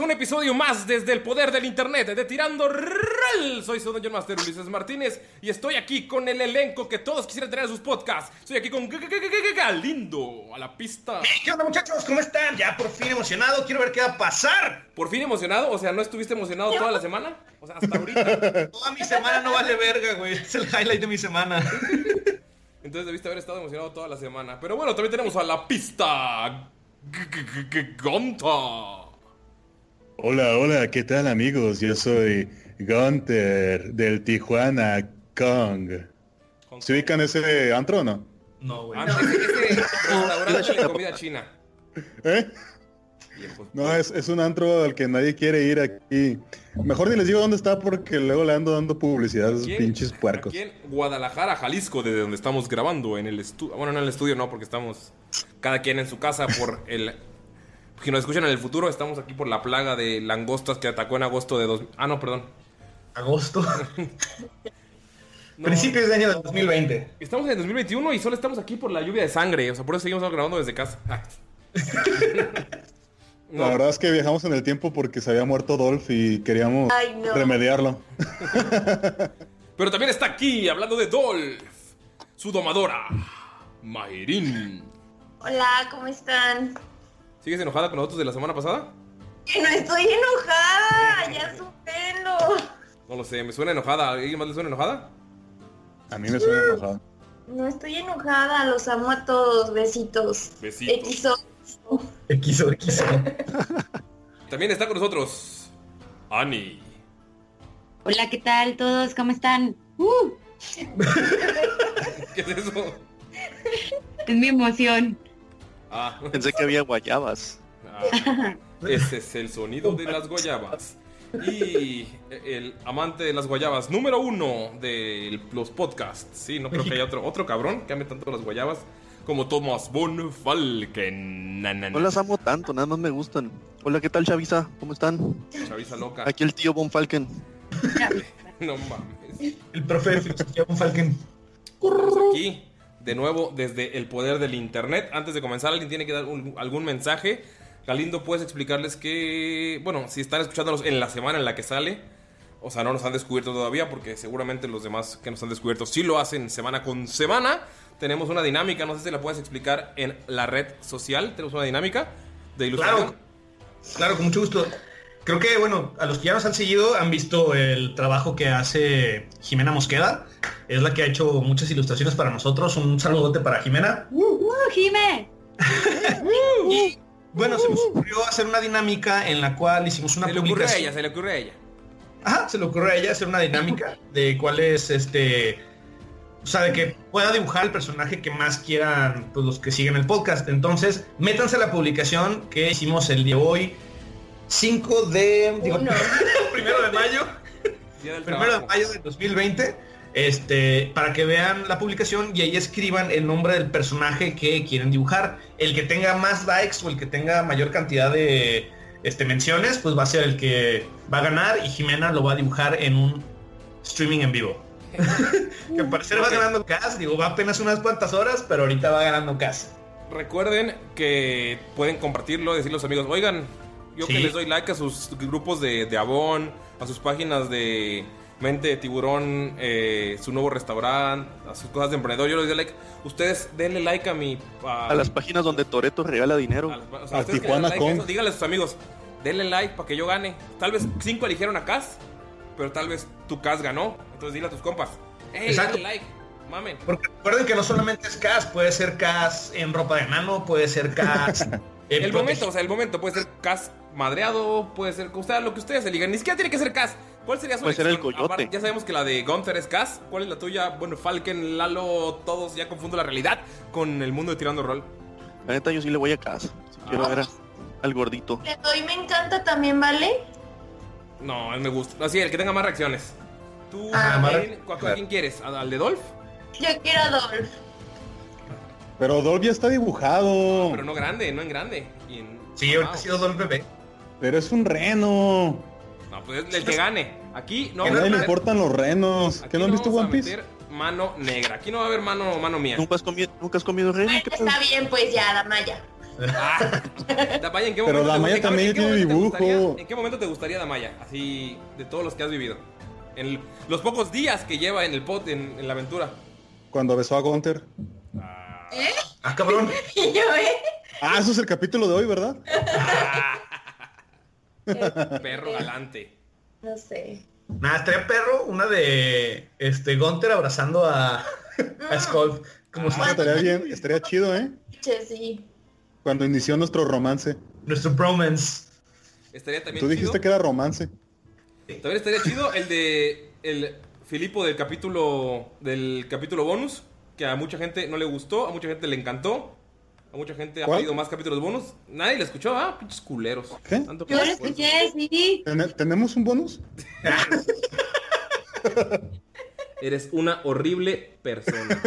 A un episodio más desde el poder del internet de Tirando Rel. Soy su Dungeon Master Ulises Martínez y estoy aquí con el elenco que todos quisieran tener en sus podcasts. Estoy aquí con Galindo a la pista. ¿Qué onda muchachos? ¿Cómo están? Ya por fin emocionado, quiero ver qué va a pasar. Por fin emocionado, o sea, ¿no estuviste emocionado toda la semana? O sea, hasta ahorita. Toda mi semana no vale verga, güey. Es el highlight de mi semana. Entonces debiste haber estado emocionado toda la semana. Pero bueno, también tenemos a la pista. Gonta. Hola, hola, ¿qué tal amigos? Yo soy Gunter del Tijuana Kong. ¿Se ubican ese antro o no? No, güey. Ah, ese, ese restaurante de comida china. ¿Eh? No, es, es un antro al que nadie quiere ir aquí. Mejor ni les digo dónde está porque luego le ando dando publicidad a esos pinches puercos. Aquí en Guadalajara, Jalisco, desde donde estamos grabando en el estudio. Bueno, no en el estudio, no, porque estamos cada quien en su casa por el. Si nos escuchan en el futuro, estamos aquí por la plaga de langostas que atacó en agosto de dos. Ah, no, perdón. Agosto. No, Principios de año del 2020. Estamos en el 2021 y solo estamos aquí por la lluvia de sangre. O sea, por eso seguimos grabando desde casa. No, La verdad es que viajamos en el tiempo porque se había muerto Dolph y queríamos remediarlo. Pero también está aquí hablando de Dolph, su domadora, Mayrin. Hola, ¿cómo están? ¿Sigues enojada con nosotros de la semana pasada? Que no estoy enojada, ya supérenlo. No lo sé, me suena enojada. ¿A ¿Alguien más le suena enojada? A mí me suena enojado. No estoy enojada, los amo a todos, besitos. Besitos. XO. Quiso. También está con nosotros Ani. Hola, ¿qué tal todos? ¿Cómo están? Uh, ¿Qué es eso? es mi emoción. Ah, Pensé que había guayabas. ah, ese es el sonido de las guayabas. Y el amante de las guayabas número uno de los podcasts. Sí, no creo que haya otro, otro cabrón que ame tanto las guayabas como Thomas von Falken. Na, na, na. No las amo tanto, nada más me gustan. Hola, ¿qué tal, Chavisa? ¿Cómo están? Chaviza loca. Aquí el tío Von Falken. No mames. El profe de filosofía von Falken. Estamos aquí de nuevo desde el poder del internet. Antes de comenzar, alguien tiene que dar algún mensaje. Galindo, ¿puedes explicarles que, bueno, si están escuchándonos en la semana en la que sale, o sea, no nos han descubierto todavía, porque seguramente los demás que nos han descubierto sí lo hacen semana con semana. Tenemos una dinámica, no sé si la puedes explicar en la red social. Tenemos una dinámica de ilustración. Claro. Claro, con mucho gusto. Creo que, bueno, a los que ya nos han seguido han visto el trabajo que hace Jimena Mosqueda. Es la que ha hecho muchas ilustraciones para nosotros. Un saludote para Jimena. ¡Uh, Jime! Y bueno, se nos ocurrió hacer una dinámica en la cual hicimos una Se le ocurre a publicación. ella, se le ocurre a ella. Ajá, se le ocurre a ella hacer una dinámica de cuál es este. O sea, de que pueda dibujar el personaje que más quieran pues, los que siguen el podcast. Entonces, métanse a la publicación que hicimos el día de hoy, 5 de. digo, primero de mayo. Día del Primero de mayo del 2020. Este, para que vean la publicación y ahí escriban el nombre del personaje que quieren dibujar. El que tenga más likes o el que tenga mayor cantidad de este, menciones, pues va a ser el que va a ganar y Jimena lo va a dibujar en un streaming en vivo. que al parecer va ganando Cas, digo, va apenas unas cuantas horas, pero ahorita va ganando Cas. Recuerden que pueden compartirlo, decirle a los amigos, oigan, yo que les doy like a sus grupos de, de Avon, a sus páginas de Mente de Tiburón, eh, su nuevo restaurante, a sus cosas de emprendedor, yo les doy like. Ustedes denle like a mi... A las páginas donde Toreto regala dinero. o sea, A ustedes que le Tijuana like a Con. eso, díganle a sus amigos, denle like para que yo gane. Tal vez cinco eligieron a Cas, pero tal vez tu Cas ganó. Entonces dile a tus compas, hey, Exacto. dale like, mamen. Porque recuerden que no solamente es Cas, puede ser Cas en ropa de nano, puede ser Cas... en El protege- momento, o sea, el momento puede ser Cas madreado, puede ser o sea, lo que ustedes eligan. Ni siquiera tiene que ser Cas. ¿Cuál sería su Puede ser el coyote. Aparte, ya sabemos que la de Gunther es Cas. ¿Cuál es la tuya? Bueno, Falken, Lalo, todos ya confundo la realidad con el mundo de tirando rol. La neta yo sí le voy a casa. Si quiero ver a- al gordito. Le doy me encanta también, ¿vale? No, él me gusta. Así, el que tenga más reacciones. ¿Tú, Ah, Marín, ¿cu- cu- ¿a quién quieres? ¿A- ¿Al de Dolph? Yo quiero a Dolph. Pero Dolph ya está dibujado. Pero no grande, no en grande. Y en- Sí, ahorita sido Dolph bebé. Pero es un reno. No, pues es el que gane. Aquí no A nadie le importan los renos. ¿Que no han visto One Piece? mano negra. Aquí no va a haber mano, mano mía. ¿Nunca has comido, nunca has comido reno? Bueno, ¿Qué está bien, pues ya, Damaya. Damaya, ¿en qué Pero momento te Damaya gustaría- también ¿en qué tiene te dibujo. ¿En qué momento te gustaría Damaya? Así, de todos los que has vivido. En los pocos días que lleva en el pot, en, en la aventura. Cuando besó a Gunter. Ah, cabrón. Y yo, ¿eh? Ah, eso es el capítulo de hoy, ¿verdad? Perro galante. No sé. Nada, estaría perro una de este Gunter abrazando a, a Skull. Como si Ah, estaría bien, estaría chido, ¿eh? Sí. Cuando inició nuestro romance. nuestro bromance. Estaría también Tú dijiste chido. que era romance. También estaría chido el de el Filipo del capítulo del capítulo bonus, que a mucha gente no le gustó, a mucha gente le encantó. A mucha gente ha pedido más capítulos bonus. Nadie le escuchó, ah, pinches culeros. ¿Qué? Tanto Yo lo escuché, sí. ¿Ten- ¿Tenemos un bonus? Eres una horrible persona.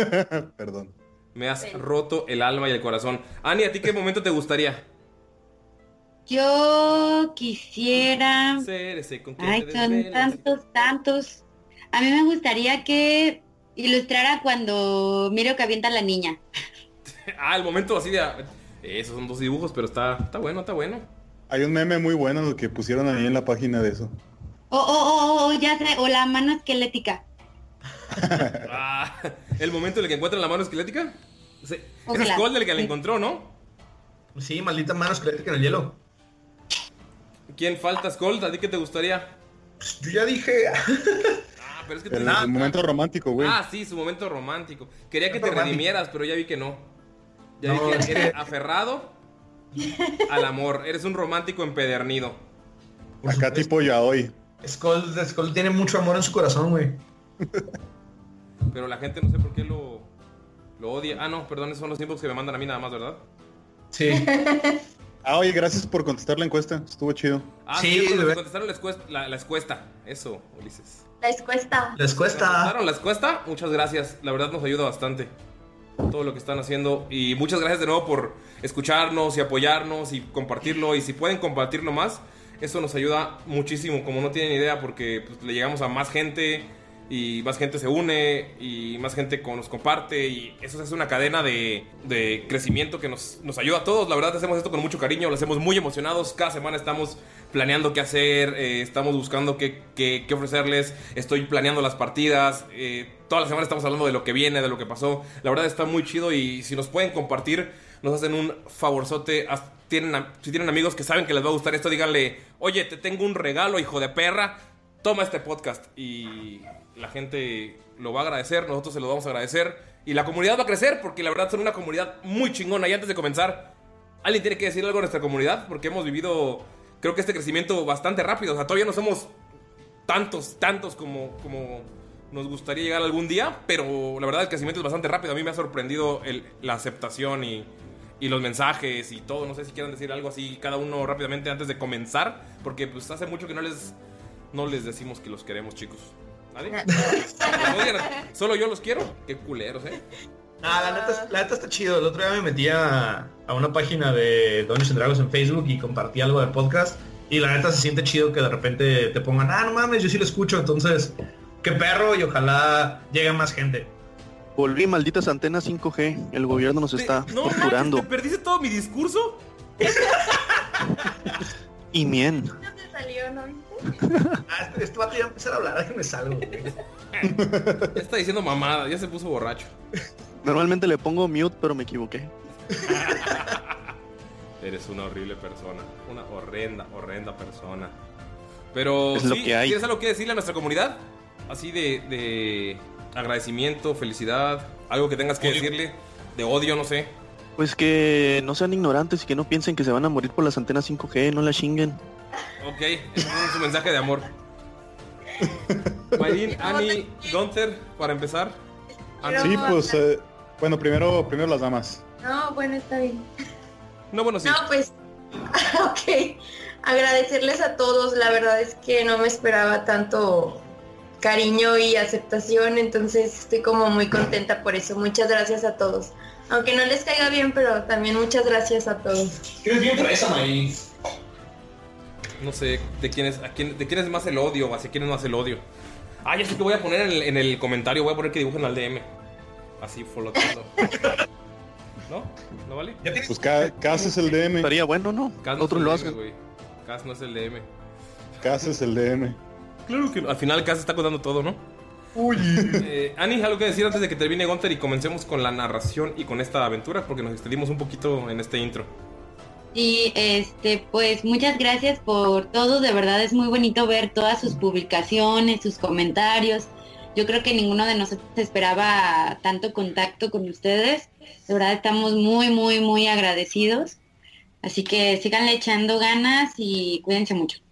Perdón. Me has roto el alma y el corazón. Ani, ¿a ti qué momento te gustaría? Yo quisiera... Ser ese con quien Ay, son tantos, tantos. A mí me gustaría que ilustrara cuando miro que avienta la niña. Ah, el momento así de... Esos son dos dibujos, pero está, está bueno, está bueno. Hay un meme muy bueno que pusieron ahí en la página de eso. O, o, o, o, ya sé, o la mano esquelética. Ah, el momento en el que encuentran la mano esquelética. Sí. Ese es. Gold el que la encontró, ¿no? Sí, maldita mano esquelética en el hielo. ¿Quién falta, Skull? ¿A ti qué te gustaría? Pues yo ya dije. Ah, pero es que te- El, Ah, el momento romántico, güey. Ah, sí, su momento romántico. Quería que te romántico. redimieras, pero ya vi que no. Ya No, vi es que que- eres aferrado al amor. Eres un romántico empedernido. por Acá supuesto. tipo ya hoy. Skull, Skull tiene mucho amor en su corazón, güey. Pero la gente no sé por qué lo, lo odia. Ah, no, perdón, esos son los tiempos que me mandan a mí nada más, ¿verdad? Sí. Ah, oye, gracias por contestar la encuesta. Estuvo chido. Ah, Sí, sí, de contestaron la escuesta, la, la escuesta. Eso, Ulises. Les cuesta. Les ¿Nos cuesta. contestaron la escuesta? Muchas gracias. La verdad nos ayuda bastante. Todo lo que están haciendo. Y muchas gracias de nuevo por escucharnos y apoyarnos y compartirlo. Y si pueden compartirlo más, eso nos ayuda muchísimo. Como no tienen idea, porque pues, le llegamos a más gente. Y más gente se une. Y más gente nos comparte. Y eso es una cadena de, de crecimiento que nos, nos ayuda a todos. La verdad, hacemos esto con mucho cariño. Lo hacemos muy emocionados. Cada semana estamos planeando qué hacer. eh, estamos buscando qué, qué- ofrecerles. Estoy planeando las partidas. eh, toda la semana estamos hablando de lo que viene, de lo que pasó. La verdad está muy chido. Y si nos pueden compartir, nos hacen un favorzote. Si tienen amigos que saben que les va a gustar esto, díganle, oye, te tengo un regalo, hijo de perra, toma este podcast. Y la gente lo va a agradecer, nosotros se lo vamos a agradecer. Y la comunidad va a crecer, porque la verdad son una comunidad muy chingona. Y antes de comenzar, ¿alguien tiene que decir algo a nuestra comunidad? Porque hemos vivido, creo que este crecimiento bastante rápido. O sea, todavía no somos tantos, tantos como, como nos gustaría llegar algún día, pero la verdad el crecimiento es bastante rápido. A mí me ha sorprendido la aceptación y, y los mensajes y todo. No sé si quieran decir algo así cada uno rápidamente antes de comenzar, porque pues hace mucho que no les, no les decimos que los queremos, chicos. ¿Nadie? Solo yo los quiero. Qué culeros, ¿eh? Ah, la neta, la neta está chido. El otro día me metí a, a una página de Dungeons and Dragons en Facebook y compartí algo del podcast. Y la neta se siente chido que de repente te pongan, ah, no mames, yo sí lo escucho. Entonces, qué perro y ojalá llegue más gente. Volví, malditas antenas 5G. El gobierno nos está No manches, torturando. ¿te perdiste todo mi discurso? Y mien. ¿No te salió, no viste? Ah, este, este vato ya va a empezar a hablar, déjame salgo. güey. Ya está diciendo mamada, ya se puso borracho. Normalmente le pongo mute, pero me equivoqué. Eres una horrible persona. Una horrenda, horrenda persona. Pero, Es lo sí, que hay. ¿tienes algo que decirle a nuestra comunidad? Así de, de agradecimiento, felicidad, algo que tengas que decirle, de odio, no sé. Pues que no sean ignorantes y que no piensen que se van a morir por las antenas 5G, no la chinguen. Ok, ese su mensaje de amor. Mayrin, Annie, Gunther, para. Pero- Sí, pues, eh, bueno, primero, primero las damas. No, bueno, está bien. No, bueno, sí. No, pues, ok. Agradecerles a todos. La verdad es que no me esperaba tanto cariño y aceptación, entonces estoy como muy contenta por eso. Muchas gracias a todos. Aunque no les caiga bien, pero también muchas gracias a todos. Eres bien fresa, May. No sé, de quién es, a quién, de quién es más el odio o hacia quién es más el odio. Ah, ya sé que voy a poner en el, en el comentario, voy a poner que dibujen al DM. Así flotando. ¿No? ¿No vale? Pues Ca- Cas es el DM. Estaría bueno, ¿no? Cas no Otros es lo güey. Cas no es el DM. Cas es el DM. Claro que no. Al final Cas está contando todo, ¿no? Uy. Eh, Ani, algo que decir antes de que termine Gunter y comencemos con la narración y con esta aventura, porque nos extendimos un poquito en este intro. Y este, pues muchas gracias por todo, de verdad es muy bonito ver todas sus publicaciones, sus comentarios. Yo creo que ninguno de nosotros esperaba tanto contacto con ustedes. De verdad estamos muy, muy, muy agradecidos. Así que síganle echando ganas y cuídense mucho.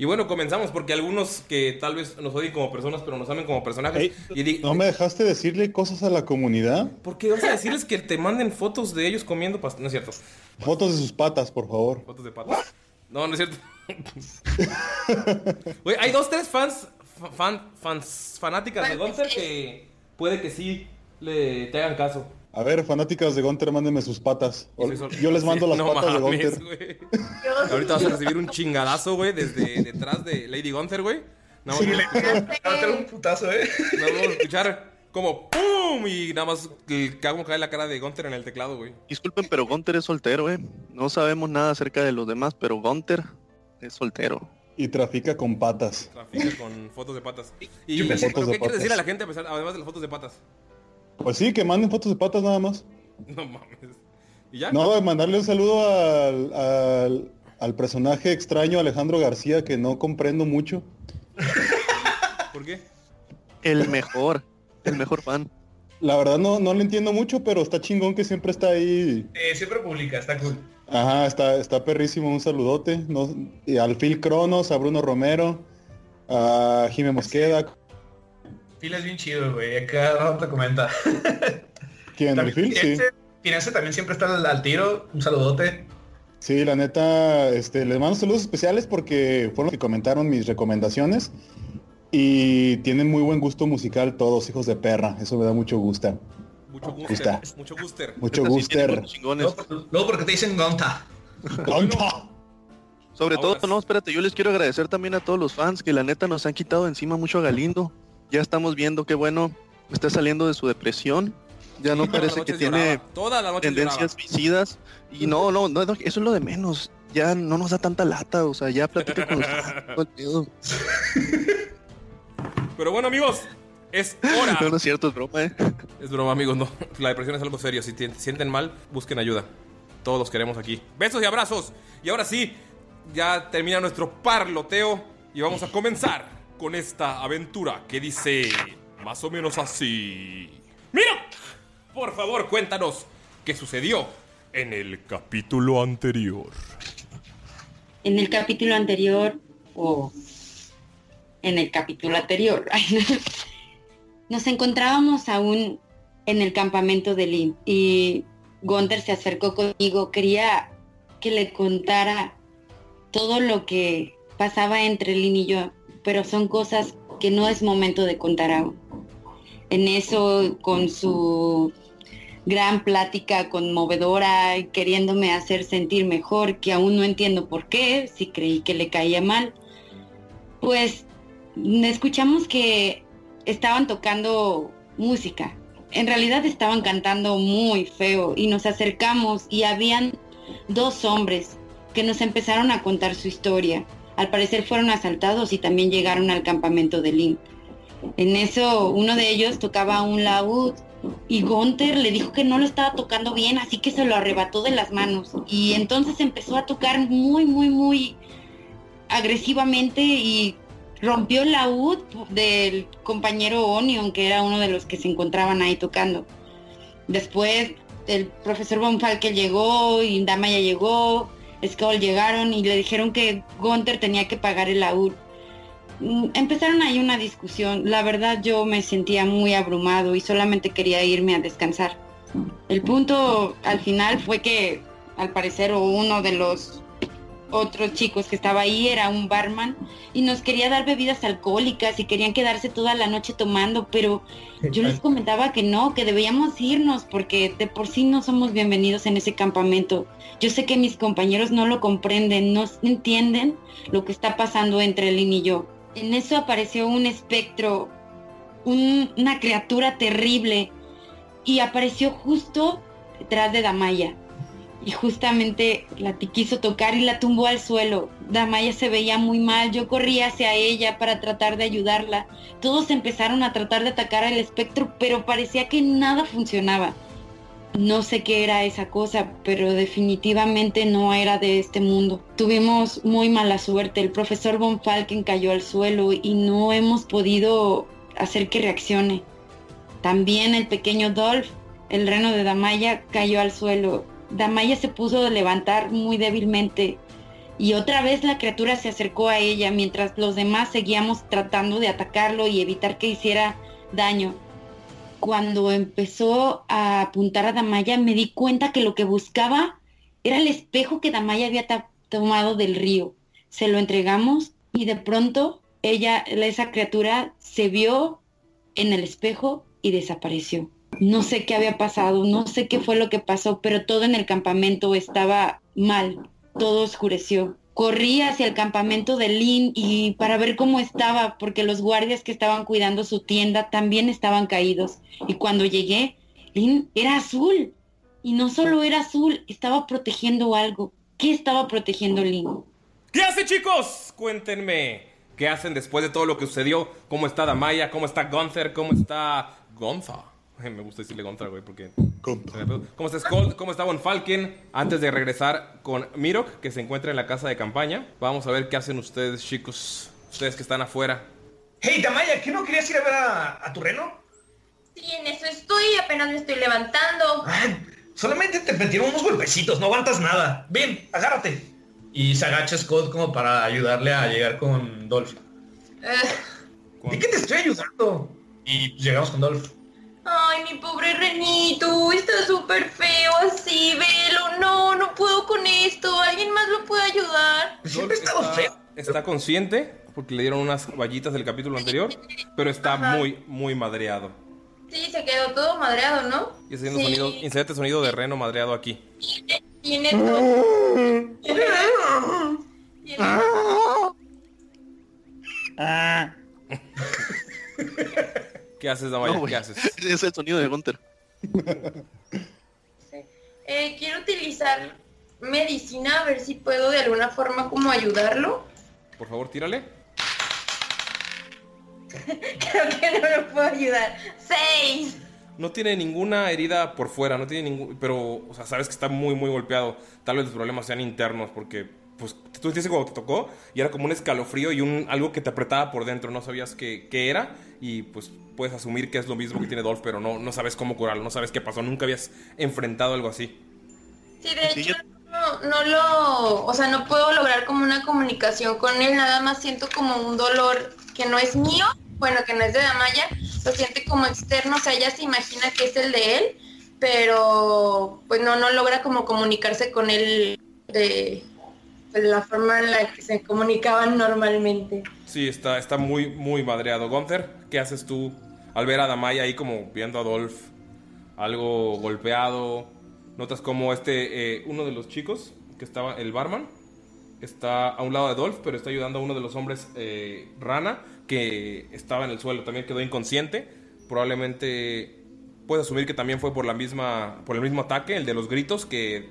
Y bueno, comenzamos porque algunos que tal vez nos odien como personas, pero nos amen como personajes. Ey, y di- ¿No me dejaste decirle cosas a la comunidad? ¿Por qué vas a decirles que te manden fotos de ellos comiendo pastel? No es cierto. Fotos de sus patas, por favor. Fotos de patas. No, no es cierto. Güey, hay dos, tres fans, fa- fan, fans, fanáticas de Gunter que puede que sí le te hagan caso. A ver, fanáticas de Gunter, mándenme sus patas. Y Yo les mando las no patas de mames, Gunter. güey. Yo- Ahorita vas a recibir un chingadazo, güey, desde detrás de Lady Gunther, güey. Más Sí, vamos le a un putazo, eh. más vamos a escuchar como ¡pum! Y nada más que cómo cae la cara de Gunther en el teclado, güey. Disculpen, pero Gunter es soltero, ¿eh? No sabemos nada acerca de los demás, pero Gunter es soltero. Y trafica con patas. Trafica con fotos de patas. Y Yo pensé- ¿pero Fotos de ¿qué quieres patas. decir a la gente a pesar- además de las fotos de patas? Pues sí, que manden fotos de patas nada más. No mames. ¿Y ya? No, mandarle un saludo al, al, al personaje extraño Alejandro García que no comprendo mucho. ¿Por qué? El mejor, el mejor fan. La verdad no, no le entiendo mucho, pero está chingón que siempre está ahí. Eh, siempre publica, está cool. Ajá, está, está perrísimo, un saludote. No, y al Phil Cronos, a Bruno Romero, a Jime Mosqueda. Phil es bien chido, güey. Acá rato te comenta. ¿Quién? ¿El También Phil? Sí. Finance, Finance también siempre está al, al tiro. Un saludote. Sí, la neta, este, les mando saludos especiales porque fueron los que comentaron mis recomendaciones. Y tienen muy buen gusto musical todos, hijos de perra. Eso me da mucho gusto. Mucho está. Mucho guster. Mucho guster. Luego, por- luego porque te dicen Gonta. ¡Tonta! Sobre Ahora todo, no, espérate, yo les quiero agradecer también a todos los fans que la neta nos han quitado encima mucho a Galindo. Ya estamos viendo que bueno, está saliendo de su depresión. Ya no parece que tiene las noches tendencias suicidas. Y no, no, no, eso es lo de menos. Ya no nos da tanta lata, o sea, ya platica con los. Pero bueno, amigos, es hora. No, no es cierto, es broma, eh. Es broma, amigos, no. La depresión es algo serio. Si te sienten mal, busquen ayuda. Todos los queremos aquí. Besos y abrazos. Y ahora sí, ya termina nuestro parloteo y vamos a comenzar con esta aventura que dice más o menos así. Mira, por favor, cuéntanos qué sucedió en el capítulo anterior. En el capítulo anterior, o en el capítulo anterior, nos encontrábamos aún en el campamento de Lynn y Gunther se acercó conmigo, quería que le contara todo lo que pasaba entre Lynn y yo, pero son cosas que no es momento de contar aún. En eso, con su gran plática conmovedora, queriéndome hacer sentir mejor, que aún no entiendo por qué, si creí que le caía mal, pues escuchamos que estaban tocando música. En realidad estaban cantando muy feo y nos acercamos y habían dos hombres que nos empezaron a contar su historia. Al parecer fueron asaltados y también llegaron al campamento de Lynn. En eso uno de ellos tocaba un laúd y Gunther le dijo que no lo estaba tocando bien, así que se lo arrebató de las manos. Y entonces empezó a tocar muy, muy, muy agresivamente y rompió el laúd del compañero Onion, que era uno de los que se encontraban ahí tocando. Después el profesor Von Falke llegó y Dama llegó, Skull llegaron y le dijeron que Gunther tenía que pagar el laúd. Mm, Empezaron ahí una discusión. La verdad yo me sentía muy abrumado y solamente quería irme a descansar. El punto al final fue que al parecer uno de los otros chicos que estaba ahí era un barman y nos quería dar bebidas alcohólicas y querían quedarse toda la noche tomando, pero yo les comentaba que no, que debíamos irnos porque de por sí no somos bienvenidos en ese campamento. Yo sé que mis compañeros no lo comprenden, no entienden lo que está pasando entre Lynn y yo. En eso apareció un espectro, un- una criatura terrible y apareció justo detrás de Damaya y justamente la quiso tocar y la tumbó al suelo. Damaya se veía muy mal, yo corrí hacia ella para tratar de ayudarla. Todos empezaron a tratar de atacar al espectro, pero parecía que nada funcionaba. No sé qué era esa cosa, pero definitivamente no era de este mundo. Tuvimos muy mala suerte. El profesor Von Falken cayó al suelo y no hemos podido hacer que reaccione. También el pequeño Dolph, el reno de Damaya, cayó al suelo. Damaya se puso a levantar muy débilmente y otra vez la criatura se acercó a ella mientras los demás seguíamos tratando de atacarlo y evitar que hiciera daño. Cuando empezó a apuntar a Damaya me di cuenta que lo que buscaba era el espejo que Damaya había tomado del río. Se lo entregamos y de pronto ella, esa criatura, se vio en el espejo y desapareció. No sé qué había pasado, no sé qué fue lo que pasó, pero todo en el campamento estaba mal, todo oscureció. Corrí hacia el campamento de Lynn y para ver cómo estaba, porque los guardias que estaban cuidando su tienda también estaban caídos. Y cuando llegué, Lynn era azul. Y no solo era azul, estaba protegiendo algo. ¿Qué estaba protegiendo Lynn? ¿Qué hace, chicos? Cuéntenme. ¿Qué hacen después de todo lo que sucedió? ¿Cómo está Damaya? ¿Cómo está Gunther? ¿Cómo está Gonza? Me gusta decirle Gunther, güey, porque... ¿Cómo está Skull? ¿Cómo está Von Falken? Antes de regresar con Mirok, que se encuentra en la casa de campaña. Vamos a ver qué hacen ustedes, chicos. Ustedes que están afuera. Hey, Damaya, ¿qué no querías ir a ver a, a tu reno? Sí, en eso estoy, apenas me estoy levantando. Solamente te metieron unos golpecitos, no aguantas nada. Ven, agárrate. Y se agacha Scott como para ayudarle a llegar con Dolph. Ugh. ¿De qué te estoy ayudando? Y llegamos con Dolph. Ay, mi pobre renito, está súper feo así, velo. No, no puedo con esto. ¿Alguien más lo puede ayudar? Siempre está, feo. está consciente, porque le dieron unas vallitas del capítulo anterior, pero está Ajá. muy, muy madreado. Sí, se quedó todo madreado, ¿no? Y está haciendo Sí. sonido, inserta sonido de reno madreado aquí. Tiene todo. Tiene- ¿Qué haces, Damaya? No. ¿Qué haces? Es el sonido de Gunter. Eh, quiero utilizar medicina a ver si puedo de alguna forma como ayudarlo. Por favor, tírale. Creo que no lo puedo ayudar. Seis. No tiene ninguna herida por fuera, no tiene ningún. Pero, o sea, sabes que está muy, muy golpeado. Tal vez los problemas sean internos, porque, pues, tú sentiste como te tocó y era como un escalofrío y un algo que te apretaba por dentro. No sabías qué, qué era y, pues, puedes asumir que es lo mismo que tiene Dolph, pero no, no sabes cómo curarlo, no sabes qué pasó. Nunca habías enfrentado algo así. Sí, de hecho, no, no lo, o sea, no puedo lograr como una comunicación con él, nada más siento como un dolor que no es mío, bueno, que no es de Damaya, lo siente como externo, o sea, ella se imagina que es el de él, pero pues no, no logra como comunicarse con él de, de la forma en la que se comunicaban normalmente. Sí, está, está muy, muy madreado. Gunther, ¿qué haces tú al ver a Damaya ahí como viendo a Dolph algo golpeado? Notas como este, eh, uno de los chicos que estaba, el barman, está a un lado de Dolph, pero está ayudando a uno de los hombres eh, rana que estaba en el suelo, también quedó inconsciente. Probablemente puedes asumir que también fue por la misma, por el mismo ataque, el de los gritos que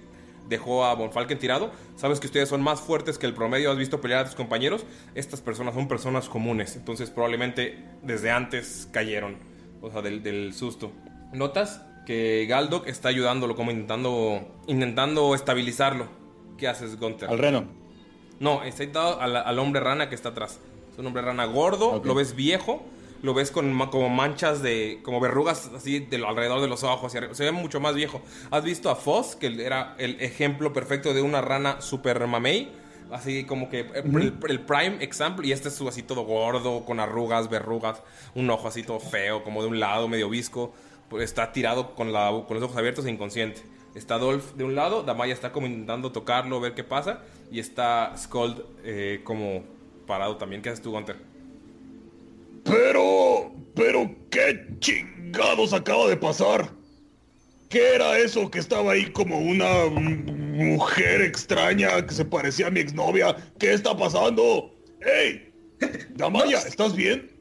dejó a Von Falken tirado. Sabes que ustedes son más fuertes que el promedio, has visto pelear a tus compañeros. Estas personas son personas comunes, entonces probablemente desde antes cayeron, o sea, del, del susto. Notas que Galdok está ayudándolo, como intentando, intentando estabilizarlo. ¿Qué haces, Gunther? Al reno. No, está al, al hombre rana que está atrás. Es un hombre rana gordo, lo ves viejo, lo ves con como manchas de, como verrugas así de, lo- alrededor de los ojos. y Se ve mucho más viejo. ¿Has visto a Foss, que era el ejemplo perfecto de una rana super mamey? Así como que eh, el, el prime example, y este es su así todo gordo, con arrugas, verrugas, un ojo así todo feo, como de un lado, medio visco. Pues está tirado con, la, con los ojos abiertos e inconsciente. Está Dolph de un lado, Damaya está como intentando tocarlo, ver qué pasa, y está Skold eh, como parado también. ¿Qué haces tú, Gunter? Pero, pero, ¿qué chingados acaba de pasar? ¿Qué era eso que estaba ahí como una mujer extraña que se parecía a mi exnovia? ¿Qué está pasando? ¡Ey! Damaya, ¿estás bien?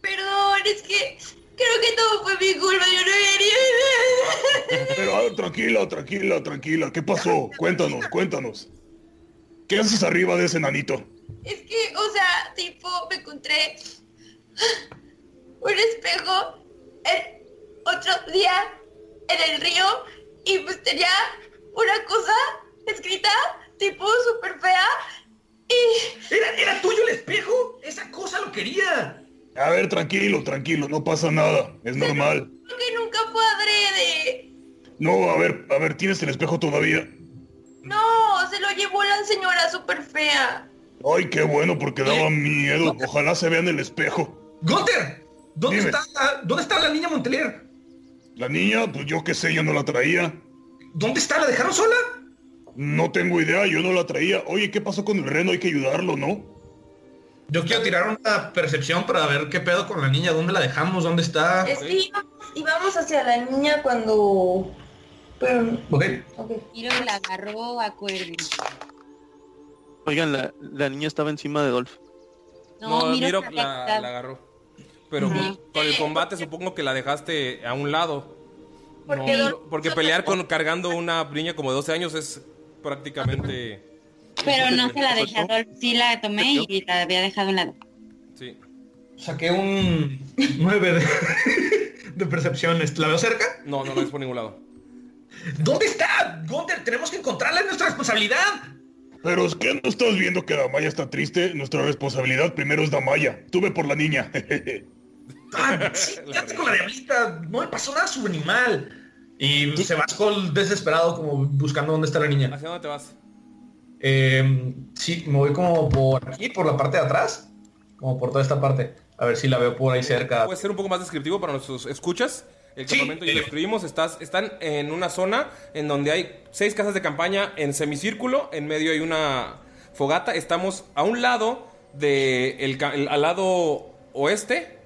Perdón, es que creo que todo fue mi culpa, yo no quería. Pero ah, tranquila, tranquila, tranquila. ¿Qué pasó? Cuéntanos, cuéntanos. ¿Qué haces arriba de ese nanito? Es que, o sea, tipo, me encontré un espejo el otro día en el río y pues tenía una cosa escrita, tipo, súper fea. Y ¿Era, ¿Era tuyo el espejo? Esa cosa lo quería. A ver, tranquilo, tranquilo, no pasa nada. Es normal. creo que nunca fue adrede. No, a ver, a ver, ¿tienes el espejo todavía? No, se lo llevó la señora súper fea. Ay, qué bueno, porque daba miedo. Ojalá se vea en el espejo. ¡Gunter! ¿Dónde Dime. está, la- ¿Dónde está la niña Montelier? La niña, pues yo qué sé, yo no la traía. ¿Dónde está? ¿La dejaron sola? No tengo idea, yo no la traía. Oye, ¿qué pasó con el reno? Hay que ayudarlo, ¿no? Yo quiero tirar una percepción para ver qué pedo con la niña. ¿Dónde la dejamos? ¿Dónde está? Es que íbamos, íbamos hacia la niña cuando... Pero... Ok. ok. Miro la agarró a Cuervin. Oigan, la, la niña estaba encima de Dolph. No, Miro Miro la, la agarró. Pero Ujú. con el combate supongo que la dejaste a un lado. Porque No, porque pelear con cargando una niña como de 12 años es prácticamente... Pero no se la dejé a Dolph, sí la tomé y la había dejado a un lado. Sí. Saqué un 9 de, de percepciones. ¿La veo cerca? No, no la ves por ningún lado. ¿Dónde está? Gunter, tenemos que encontrarla, es nuestra responsabilidad. Pero es que no estás viendo que Damaya está triste. Nuestra responsabilidad primero es Damaya. Tuve por la niña. Ah, sí, quédate con la diablita. No me pasó nada sobre animal. Y se va Skull desesperado como buscando dónde está la niña. ¿Hacia dónde te vas? Eh, sí, me voy como por aquí, por la parte de atrás. Como por toda esta parte. A ver si la veo por ahí cerca. ¿Puedes ser un poco más descriptivo para nuestros escuchas? El Sí, campamento ya eh. lo escribimos. Estás, están en una zona en donde hay seis casas de campaña en semicírculo. En medio hay una fogata. Estamos a un lado de el- al lado oeste.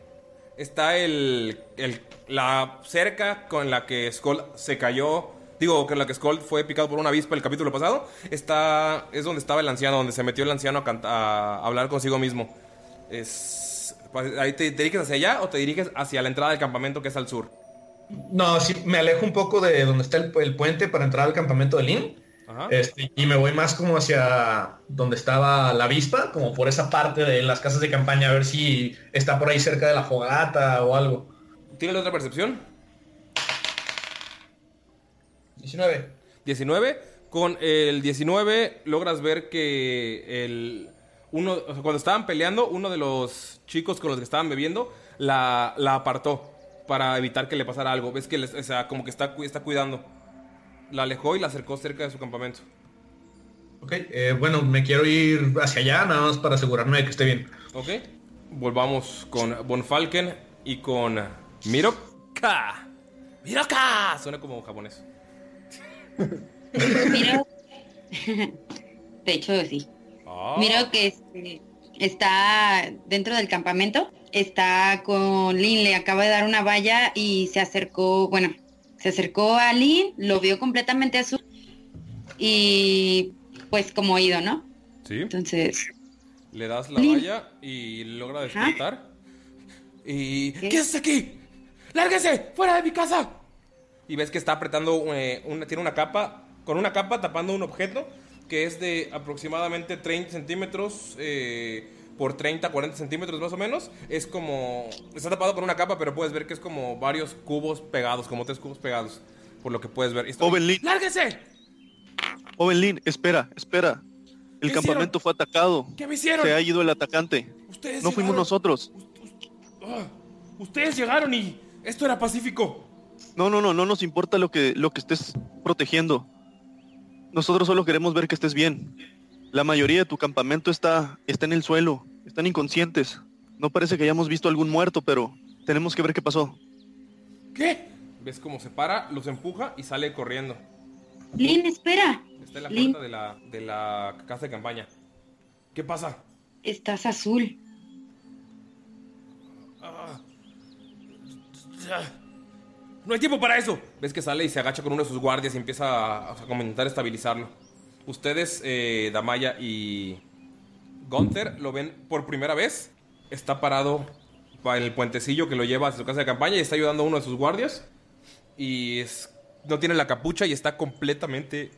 Está el, el- la cerca con la que Skull se cayó. Digo, con la que Skull fue picado por una avispa el capítulo pasado. Está, es donde estaba el anciano, donde se metió el anciano a, canta- a hablar consigo mismo. Es, ahí te, te diriges hacia allá o te diriges hacia la entrada del campamento que es al sur. No, sí, me alejo un poco de donde está el, el puente para entrar al campamento de Lin. Ajá. Este, y me voy más como hacia donde estaba la avispa, como por esa parte de las casas de campaña, a ver si está por ahí cerca de la fogata o algo. ¿Tienes otra percepción? 19. 19. Con el 19 logras ver que el uno, o sea, cuando estaban peleando, uno de los chicos con los que estaban bebiendo la, la apartó para evitar que le pasara algo. Ves que les- o sea, como que está, está cuidando. La alejó y la acercó cerca de su campamento. Ok, eh, bueno, me quiero ir hacia allá, nada más para asegurarme de que esté bien. Ok. Volvamos con Von Falken y con Miroka. Miroka. Suena como japonés. Miro. de hecho, sí. Ah. Miro que este, está dentro del campamento. Está con Lin, le acaba de dar una valla y se acercó, bueno, se acercó a Lin, lo vio completamente azul y pues como oído, ¿no? Sí. Entonces, Le das la Lin. valla y logra despertar. Y. ¿Qué, haces aquí? ¡Lárguese! ¡Fuera de mi casa! Y ves que está apretando. eh, una, tiene una capa. Con una capa tapando un objeto que es de aproximadamente 30 centímetros. eh, por 30, 40 centímetros más o menos. Es como. Está tapado con una capa, pero puedes ver que es como varios cubos pegados, como tres cubos pegados. Por lo que puedes ver. Y está- Joven Lin. ¡Lárguese! Joven Lin, espera, espera. El ¿Qué campamento fue atacado. ¿Qué me hicieron? Se ha ido el atacante. Ustedes No fuimos nosotros. Ah, Ustedes llegaron y. Esto era pacífico. No, no, no, no nos importa lo que, lo que estés protegiendo. Nosotros solo queremos ver que estés bien. La mayoría de tu campamento está, está en el suelo. Están inconscientes. No parece que hayamos visto algún muerto, pero tenemos que ver qué pasó. ¿Qué? ¿Ves cómo se para, los empuja y sale corriendo? Lin, espera. Está en la Lin. puerta de la, de la casa de campaña. ¿Qué pasa? Estás azul. Ah. No hay tiempo para eso. Ves que sale y se agacha con uno de sus guardias y empieza a, a como intentar estabilizarlo. Ustedes, eh, Damaya y Gunther, lo ven por primera vez. Está parado en el puentecillo que lo lleva hacia su casa de campaña y está ayudando a uno de sus guardias. Y es, no tiene la capucha y está completamente,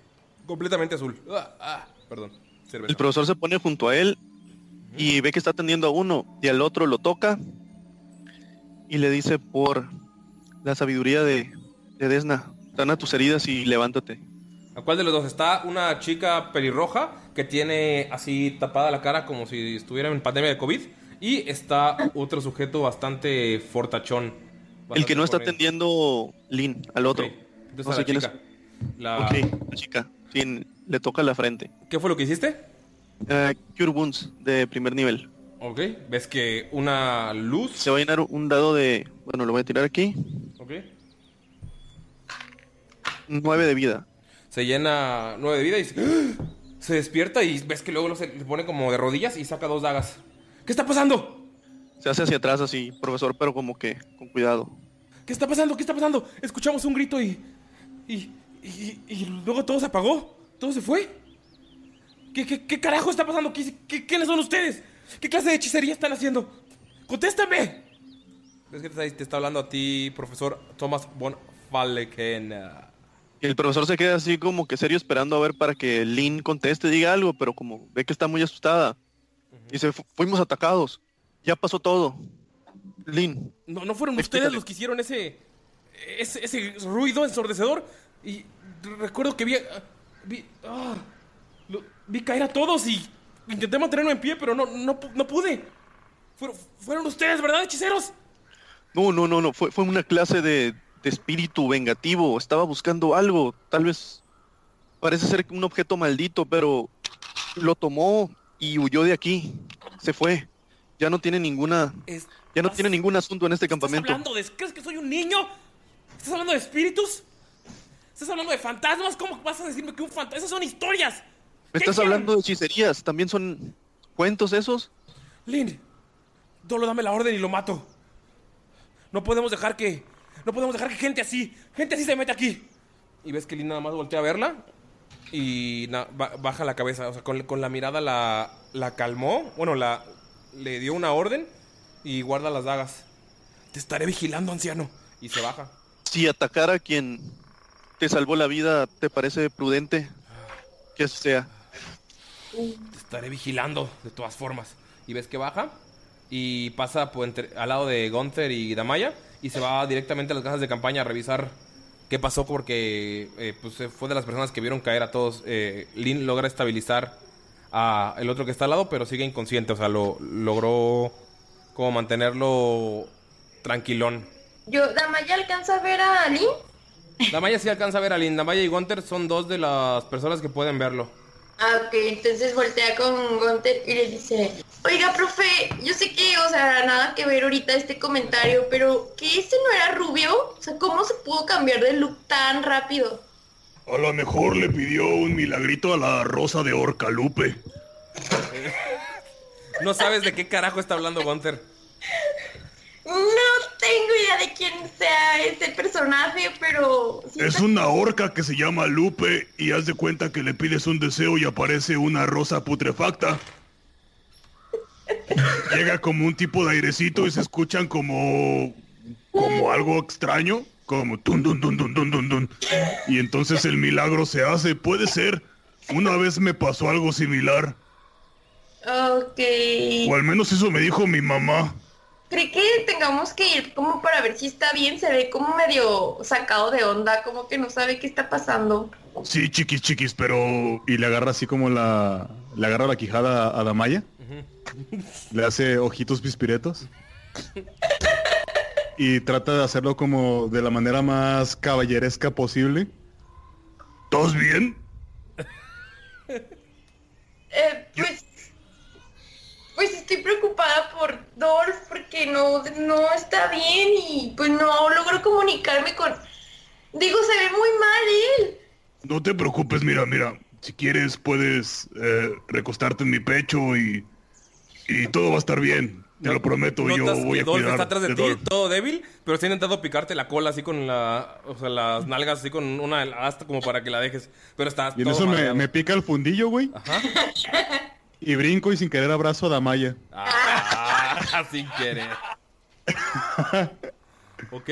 completamente azul. Ah, ah, perdón. cerveza. El profesor se pone junto a él y ve que está atendiendo a uno y al otro lo toca y le dice por la sabiduría de, de Desna, sana tus heridas y levántate. ¿A cuál de los dos? Está una chica pelirroja que tiene así tapada la cara como si estuviera en pandemia de COVID. Y está otro sujeto bastante fortachón. El que no está atendiendo Lin, al otro. Entonces No a sé la quién chica. es. La- Ok, la chica. Sí, le toca la frente. ¿Qué fue lo que hiciste? Eh, Cure Wounds de primer nivel. Ok. Ves que una luz. Se va a llenar un dado de... Bueno, lo voy a tirar aquí. Ok. 9 de vida. Se llena nueve de vida y se, ¡Ah! se despierta y ves que luego se pone como de rodillas y saca dos dagas. ¿Qué está pasando? Se hace hacia atrás así, profesor, pero como que con cuidado. ¿Qué está pasando? ¿Qué está pasando? Escuchamos un grito y. y. y, y luego todo se apagó. Todo se fue. ¿Qué, qué, qué carajo está pasando? ¿Qué, qué, quiénes son ustedes? ¿Qué clase de hechicería están haciendo? ¡Contéstame! Es que te está, te está hablando a ti, profesor Thomas von Falken. Y el profesor se queda así como que serio esperando a ver para que Lin conteste, diga algo, pero como ve que está muy asustada. Dice, "Fu- fuimos atacados. Ya pasó todo. Lin, No, no fueron Explícale. ustedes los que hicieron ese, ese. ese ruido ensordecedor. Y recuerdo que vi. Vi, ah, lo- vi caer a todos y intenté mantenerme en pie, pero no, no, no pude. Fueron, fueron ustedes, ¿verdad, hechiceros? no, no, no, no, fue, fue una clase de, de espíritu vengativo. Estaba buscando algo, tal vez parece ser un objeto maldito, pero lo tomó y huyó de aquí. Se fue. Ya no tiene ninguna, Es- ya no tiene ningún asunto en este ¿Estás campamento. hablando de... ¿Crees que soy un niño? ¿Estás hablando de espíritus? ¿Estás hablando de fantasmas? ¿Cómo vas a decirme que un fantasma? Esas son historias. Me estás hablando de hechicerías, también son cuentos esos. Lin, solo dame la orden y lo mato. No podemos dejar que... No podemos dejar que gente así... Gente así se meta aquí. Y ves que Lin nada más voltea a verla. Y na- ba- baja la cabeza. O sea, con, con la mirada la, la calmó. Bueno, la, le dio una orden. Y guarda las dagas. Te estaré vigilando, anciano. Y se baja. Si atacar a quien te salvó la vida te parece prudente, que sea. Te estaré vigilando de todas formas. Y ves que baja y pasa por entre- al lado de Gunther y Damaya y se va directamente a las casas de campaña a revisar qué pasó porque eh, pues, eh, fue de las personas que vieron caer a todos. Eh, Lin logra estabilizar a el otro que está al lado, pero sigue inconsciente. O sea, lo logró como mantenerlo tranquilón. Yo, Damaya alcanza a ver a Lin. Damaya sí alcanza a ver a Lin. Damaya y Gunter son dos de las personas que pueden verlo. Ah, ok, entonces voltea con Gunter y le dice, oiga, profe, yo sé que, o sea, nada que ver ahorita este comentario, pero que este no era rubio, o sea, ¿cómo se pudo cambiar de look tan rápido? A lo mejor le pidió un milagrito a la rosa de Orcalupe. No sabes de qué carajo está hablando Gunter. No tengo idea de quién sea ese personaje, pero... Es una orca que se llama Lupe y haz de cuenta que le pides un deseo y aparece una rosa putrefacta. Llega como un tipo de airecito y se escuchan como como algo extraño, como tun dun dun dun dun dun dun. Y entonces el milagro se hace, puede ser. Una vez me pasó algo similar, Ok. o al menos eso me dijo mi mamá. ¿Cree que tengamos que ir como para ver si está bien? Se ve como medio sacado de onda, como que no sabe qué está pasando. Sí, chiquis, chiquis, pero Y le agarra así como la... Le agarra la quijada a Damaya. Le hace ojitos pispiretos. Y trata de hacerlo como de la manera más caballeresca posible. ¿Estás bien? Eh, pues... Pues estoy preocupada por Dorf porque no, no está bien y pues no logro comunicarme con... Digo, se ve muy mal él. No te preocupes, mira, mira. Si quieres puedes eh, recostarte en mi pecho y, y todo va a estar bien. Te lo prometo, yo voy que a Dolph cuidar está atrás de, de ti, Dolph. todo débil, pero está intentando picarte la cola así con la, o sea, las nalgas así con una hasta como para que la dejes, pero está Y en todo eso me, me pica el fundillo, güey. Y brinco y sin querer abrazo a Damaya. Ah, sin querer. ¿Ok?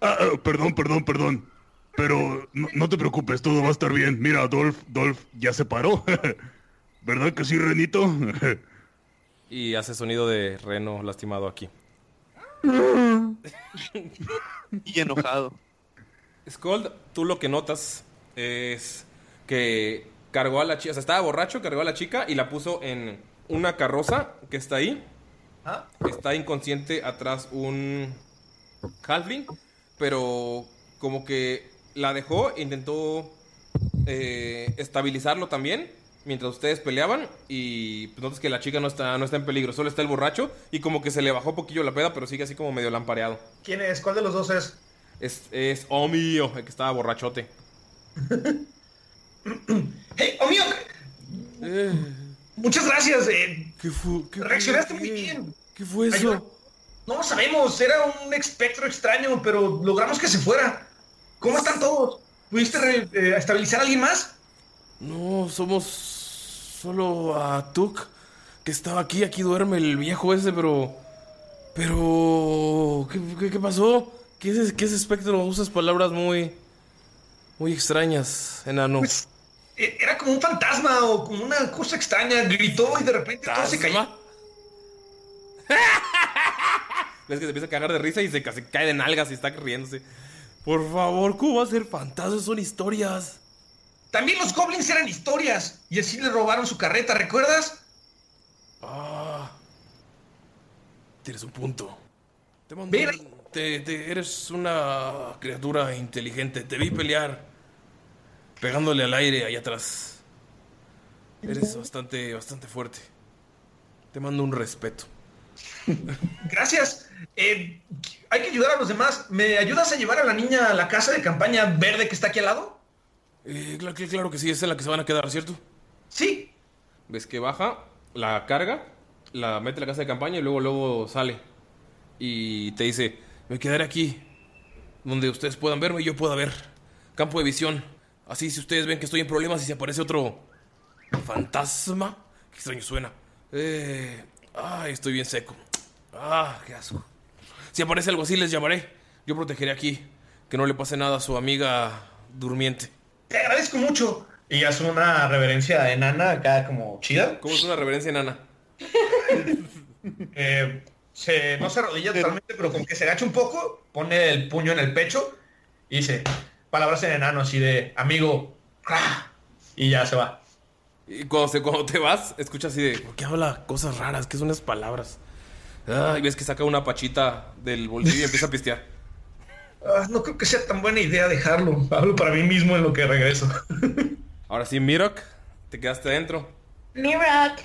Ah, ah, perdón, perdón, perdón. Pero no, no te preocupes, todo va a estar bien. Mira, Dolph, Dolph ya se paró. ¿Verdad que sí, Renito? Y hace sonido de reno lastimado aquí. Y enojado. Scold, tú lo que notas es que cargó a la chica, o sea, estaba borracho, cargó a la chica y la puso en una carroza que está ahí. Está inconsciente atrás un halfling, pero como que la dejó, intentó eh, estabilizarlo también mientras ustedes peleaban y pues, notas que la chica no está, no está en peligro, solo está el borracho y como que se le bajó un poquillo la peda, pero sigue así como medio lampareado. ¿Quién es? ¿Cuál de los dos es? Es, es Omio, el que estaba borrachote. ¡Hey, Omio! Muchas gracias. eh, ¿Qué fue? qué- reaccionaste muy bien. ¿Qué fue eso? Ayuda- No lo sabemos, era un espectro extraño, pero logramos que se fuera. ¿Cómo están todos? ¿Pudiste re- eh, estabilizar a alguien más? No, somos solo a Tuk, que estaba aquí, aquí duerme el viejo ese, pero... Pero... ¿Qué, qué- qué pasó? ¿Qué es, ¿Qué es espectro? Usas palabras muy... Muy extrañas, enano. Eh, Era como un fantasma o como una cosa extraña. Gritó y de repente todo se cayó. Ves que se empieza a cagar de risa y se, ca- se cae de nalgas y está riéndose. Por favor, ¿cómo va a ser fantasmas? Son historias. También los goblins eran historias. Y así le robaron su carreta, ¿recuerdas? Ah. Tienes un punto. Te mando te- te- eres una criatura inteligente. Te vi pelear. Pegándole al aire ahí atrás. Eres bastante, bastante fuerte. Te mando un respeto. Gracias. Eh, hay que ayudar a los demás. ¿Me ayudas a llevar a la niña a la casa de campaña verde que está aquí al lado? Eh, cla- cla- claro que sí, es en la que se van a quedar, ¿cierto? Sí. Ves que baja, la carga, la mete en la casa de campaña y luego, luego sale. Y te dice, me quedaré aquí, donde ustedes puedan verme y yo pueda ver. Campo de visión. Así si ustedes ven que estoy en problemas y se aparece otro fantasma. Qué extraño suena. Eh, ay, estoy bien seco. Ah, qué asco. Si aparece algo así les llamaré. Yo protegeré aquí. Que no le pase nada a su amiga durmiente. Te agradezco mucho. Y hace una reverencia enana acá como chida. ¿Cómo es una reverencia enana? Eh, se, no se arrodilla totalmente, pero como que se agacha un poco, pone el puño en el pecho Y dice, palabras en enano así de amigo. Y ya se va. Y cuando, se- cuando te vas, escuchas así de, ¿por qué habla cosas raras? ¿Qué son esas palabras? Ah, y ves que saca una pachita del bolsillo y empieza a pistear. Ah, no creo que sea tan buena idea dejarlo. Hablo para mí mismo en lo que regreso. Ahora sí, Mirok, te quedaste adentro. Mirak.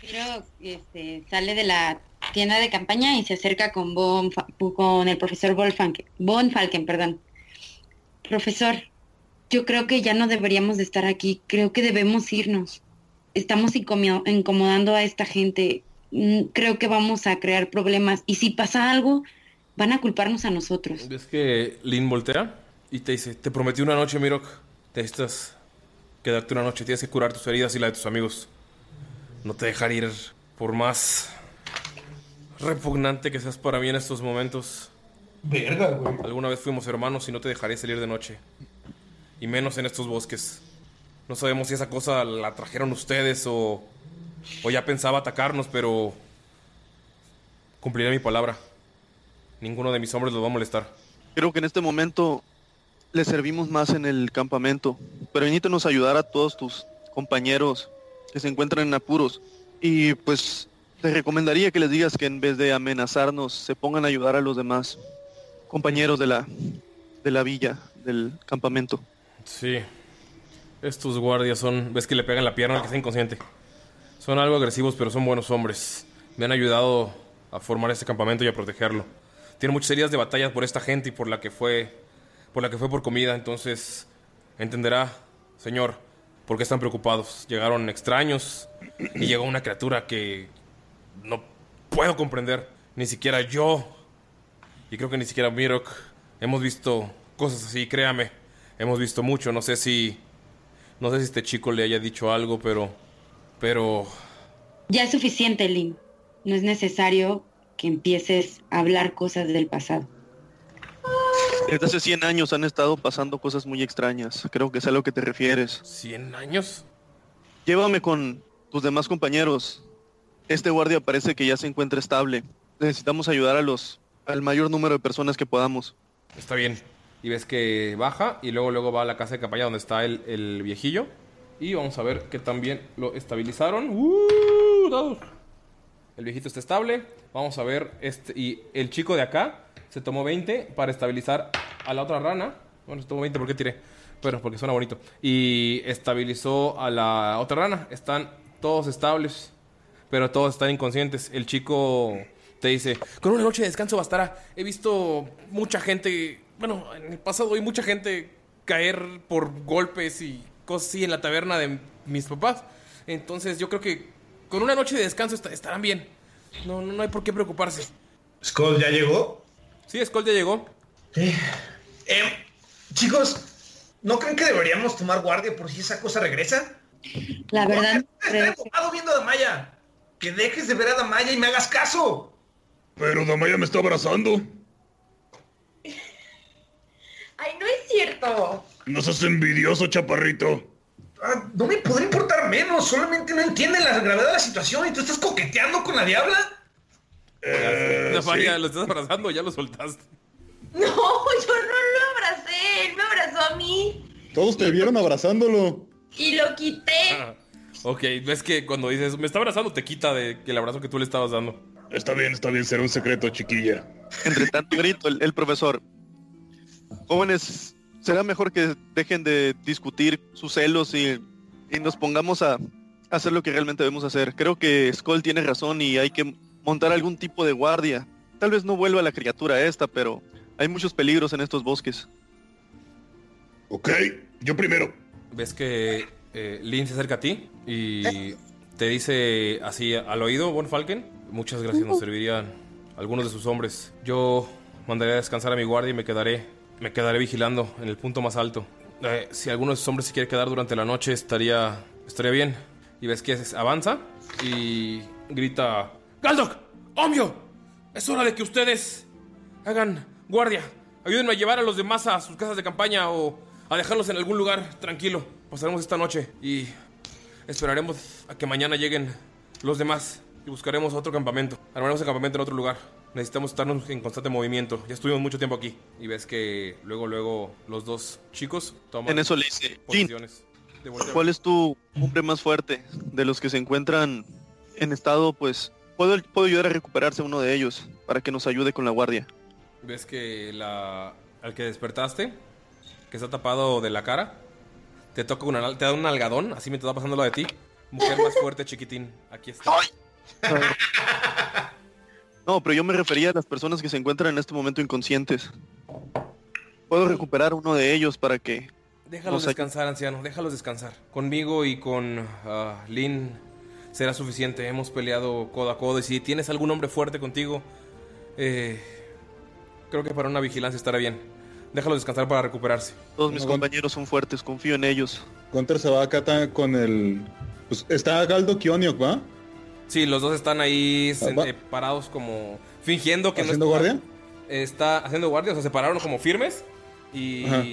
Pero este, sale de la tienda de campaña y se acerca con, Fa- con el profesor Von Falken, Von Falken, perdón. Profesor, yo creo que ya no deberíamos de estar aquí. Creo que debemos irnos. Estamos incomo- incomodando a esta gente. Mm, Creo que vamos a crear problemas. Y si pasa algo, van a culparnos a nosotros. Ves que Lynn voltea y te dice, te prometí una noche, Mirok. Necesitas quedarte una noche. Tienes que curar tus heridas y la de tus amigos. No te dejaré ir por más repugnante que seas para mí en estos momentos. Verga, güey. Alguna vez fuimos hermanos y no te dejaré salir de noche. Y menos en estos bosques. No sabemos si esa cosa la trajeron ustedes o, o ya pensaba atacarnos, pero cumpliré mi palabra. Ninguno de mis hombres los va a molestar. Creo que en este momento le servimos más en el campamento. Pero necesitamos ayudar a todos tus compañeros que se encuentran en apuros. Y pues te recomendaría que les digas que en vez de amenazarnos, se pongan a ayudar a los demás compañeros de la, de la villa, del campamento. Sí. Estos guardias son... ¿Ves que le pegan la pierna al que está inconsciente? Son algo agresivos, pero son buenos hombres. Me han ayudado a formar este campamento y a protegerlo. Tiene muchas heridas de batalla por esta gente y por la que fue... Por la que fue por comida, entonces... Entenderá, señor, por qué están preocupados. Llegaron extraños y llegó una criatura que... No puedo comprender. Ni siquiera yo. Y creo que ni siquiera Mirok. Hemos visto cosas así, créame. Hemos visto mucho. No sé si... No sé si este chico le haya dicho algo, pero... Pero... Ya es suficiente, Lynn. No es necesario que empieces a hablar cosas del pasado. Desde hace 100 años han estado pasando cosas muy extrañas. Creo que es a lo que te refieres. ¿100 años? Llévame con tus demás compañeros. Este guardia parece que ya se encuentra estable. Necesitamos ayudar a los al mayor número de personas que podamos. Está bien. Y ves que baja y luego luego va a la casa de campaña donde está el, el viejillo. Y vamos a ver que también lo estabilizaron. ¡Uh! El viejito está estable. Vamos a ver este y el chico de acá se tomó 20 para estabilizar a la otra rana. Bueno, se tomó 20 porque tiré. Bueno, porque suena bonito. Y estabilizó a la otra rana. Están todos estables, pero todos están inconscientes. El chico te dice, con una noche de descanso bastará. He visto mucha gente, bueno, en el pasado vi mucha gente caer por golpes y cosas así en la taberna de mis papás. Entonces yo creo que con una noche de descanso est- estarán bien. No, no, no hay por qué preocuparse. Skull ya llegó. Sí, Skull ya llegó. Eh, chicos, ¿no creen que deberíamos tomar guardia por si esa cosa regresa? La verdad, Estoy viendo a Damaya. Que dejes de ver a Damaya y me hagas caso. Pero Damaya me está abrazando. Ay, no es cierto. No seas envidioso, chaparrito. Ah, no me podría importar menos. Solamente no entienden la gravedad de la situación y tú estás coqueteando con la diabla. Eh, sí. lo estás abrazando, ya lo soltaste. No, yo no lo abracé. Él me abrazó a mí Todos te vieron abrazándolo. y lo quité. Ah, ok, ves que cuando dices, me está abrazando, te quita de el abrazo que tú le estabas dando. Está bien, está bien, será un secreto, chiquilla. Entre tanto grito, el, el profesor. Jóvenes, será mejor que dejen de discutir sus celos y, y nos pongamos a hacer lo que realmente debemos hacer. Creo que Skull tiene razón y hay que montar algún tipo de guardia. Tal vez no vuelva la criatura esta, pero hay muchos peligros en estos bosques. Ok, yo primero. Ves que eh, Lynn se acerca a ti y te dice así al oído, Von Falken, muchas gracias, nos servirían algunos de sus hombres. Yo mandaré a descansar a mi guardia y me quedaré, me quedaré vigilando en el punto más alto. Eh, si alguno de sus hombres se quiere quedar durante la noche, estaría, estaría bien. Y ves que avanza y grita, Galdok, Omio, es hora de que ustedes hagan guardia. Ayúdenme a llevar a los demás a sus casas de campaña o a dejarlos en algún lugar tranquilo. Pasaremos esta noche y esperaremos a que mañana lleguen los demás. Y buscaremos otro campamento. Armaremos el campamento en otro lugar. Necesitamos estarnos en constante movimiento. Ya estuvimos mucho tiempo aquí. Y ves que luego, luego los dos chicos toman En eso le dice, posiciones. ¿cuál es tu hombre más fuerte? De los que se encuentran en estado, pues, puedo, puedo ayudar a recuperarse uno de ellos para que nos ayude con la guardia. Ves que la al que despertaste, que está tapado de la cara, te toca una, te da un algadón, así me está pasando lo de ti. Mujer más fuerte, chiquitín. Aquí está. No, pero yo me refería a las personas que se encuentran en este momento inconscientes. Puedo recuperar uno de ellos para que... Déjalos descansar, anciano, déjalos descansar. Conmigo y con ah, Lynn será suficiente. Hemos peleado codo a codo y si tienes algún hombre fuerte contigo, eh, creo que para una vigilancia estará bien. Déjalos descansar para recuperarse. Todos mis compañeros son fuertes, confío en ellos. Gunter se va acá con el... Pues está Galdo Kioniok, ¿va? Sí, los dos están ahí Ah, eh, parados como fingiendo que ¿Haciendo no está- guardia? Está haciendo guardia, o sea, se pararon como firmes y Ajá.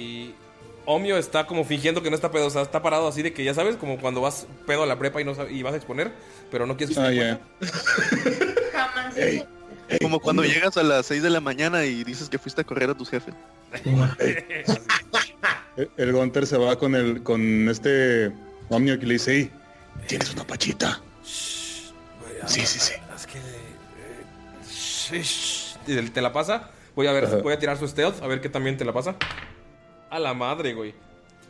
Omio está como fingiendo que no está pedo, o sea, está parado así de que ya sabes, como cuando vas pedo a la prepa y no y vas a exponer, pero no quieres que Ah. Jamás. Como cuando llegas a las 6 de la mañana y dices que fuiste a correr a tus jefes. El- El Gunter se va con el con este Omnio que le dice, "Ey, tienes una pachita. Sí, sí, sí. Es que eh, shh, te, te la pasa. Voy a ver, Ajá. voy a tirar su stealth a ver qué también te la pasa. A la madre, güey.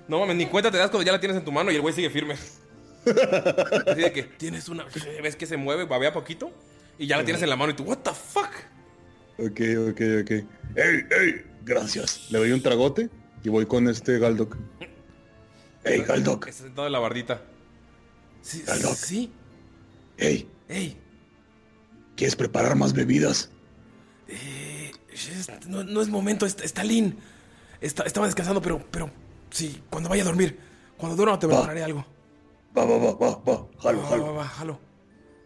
No mames, ni cuenta te das cuando ya la tienes en tu mano y el güey sigue firme. Así de que tienes una. Ves que se mueve, babea poquito. Y ya la tienes en la mano y tú, ¿What the fuck? Ok, ok, ok. ¡Ey, ey! Gracias. Le doy un tragote y voy con este Galdok. ¡Ey, Galdoc! Está sentado en la bardita. Sí, Galdoc. sí. ¡Ey! Ey, ¿Quieres preparar más bebidas? eh, no, no es momento, está, está Lin. Está- estaba descansando, pero, pero, sí, cuando vaya a dormir. Cuando duerma te Va. prepararé algo. Va, va, va, va, va. Jalo, Va, va, jalo. va, jalo.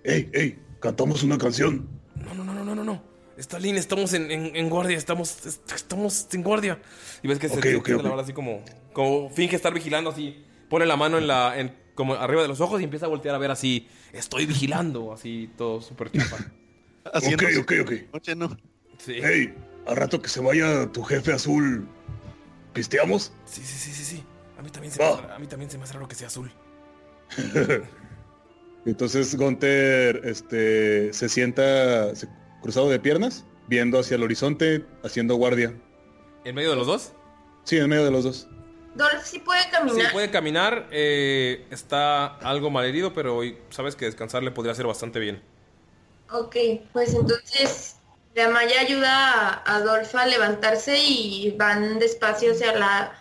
¡Ey, ey! Cantamos una canción. No, no, no, no, no, no, no. Está Lin, estamos en, en- en guardia, estamos, est- estamos en guardia. Y ves que se Ok, se ok, tiende ok. la verdad así como, como finge estar vigilando así. Pone la mano en la, en, como arriba de los ojos y empieza a voltear a ver así. Estoy vigilando, así todo súper chafa. Haciendo Ok, su ok, ok. noche, ¿no? Sí. ¡Ey! Al rato que se vaya tu jefe azul, ¿pisteamos? Sí, sí, sí, sí, sí. A mí también se me hace, a mí también se me hace raro que sea azul. Entonces Gunter este, se sienta se- cruzado de piernas, viendo hacia el horizonte, haciendo guardia. ¿En medio de los dos? Sí, en medio de los dos. Dolph sí puede Sí, caminar. puede caminar. eh, está algo malherido, pero hoy sabes que descansar le podría hacer bastante bien. Ok, pues entonces la Maya ayuda a Adolfo a levantarse y van despacio hacia la,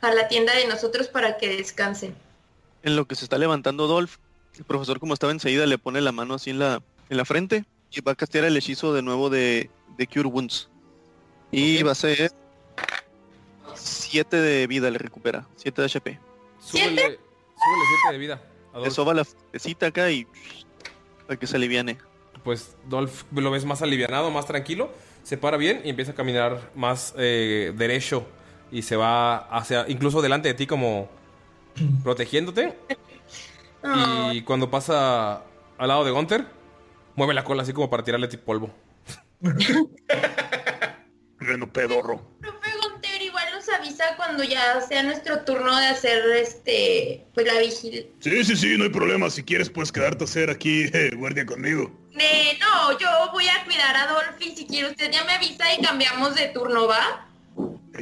a la tienda de nosotros para que descansen. En lo que se está levantando Dolph, el profesor como estaba enseguida le pone la mano así en la, en la frente y va a castear el hechizo de nuevo de, de Cure Wounds. Y va a ser 7 de vida le recupera, 7 de HP. Súbele, súbele 7 de vida. a Le soba la frentecita acá y para que se aliviane. Pues Dolph lo ves más alivianado, más tranquilo. Se para bien y empieza a caminar más eh, derecho. Y se va hacia, incluso delante de ti como protegiéndote. Y cuando pasa al lado de Gunter, mueve la cola así como para tirarle tipo polvo. Reno pedorro. Cuando ya sea nuestro turno de hacer este pues la vigilia. Sí, sí, sí, no hay problema. Si quieres, puedes quedarte a hacer aquí eh, guardia conmigo. Eh, no, yo voy a cuidar a Dolph y si quiere usted ya me avisa y cambiamos de turno, ¿va?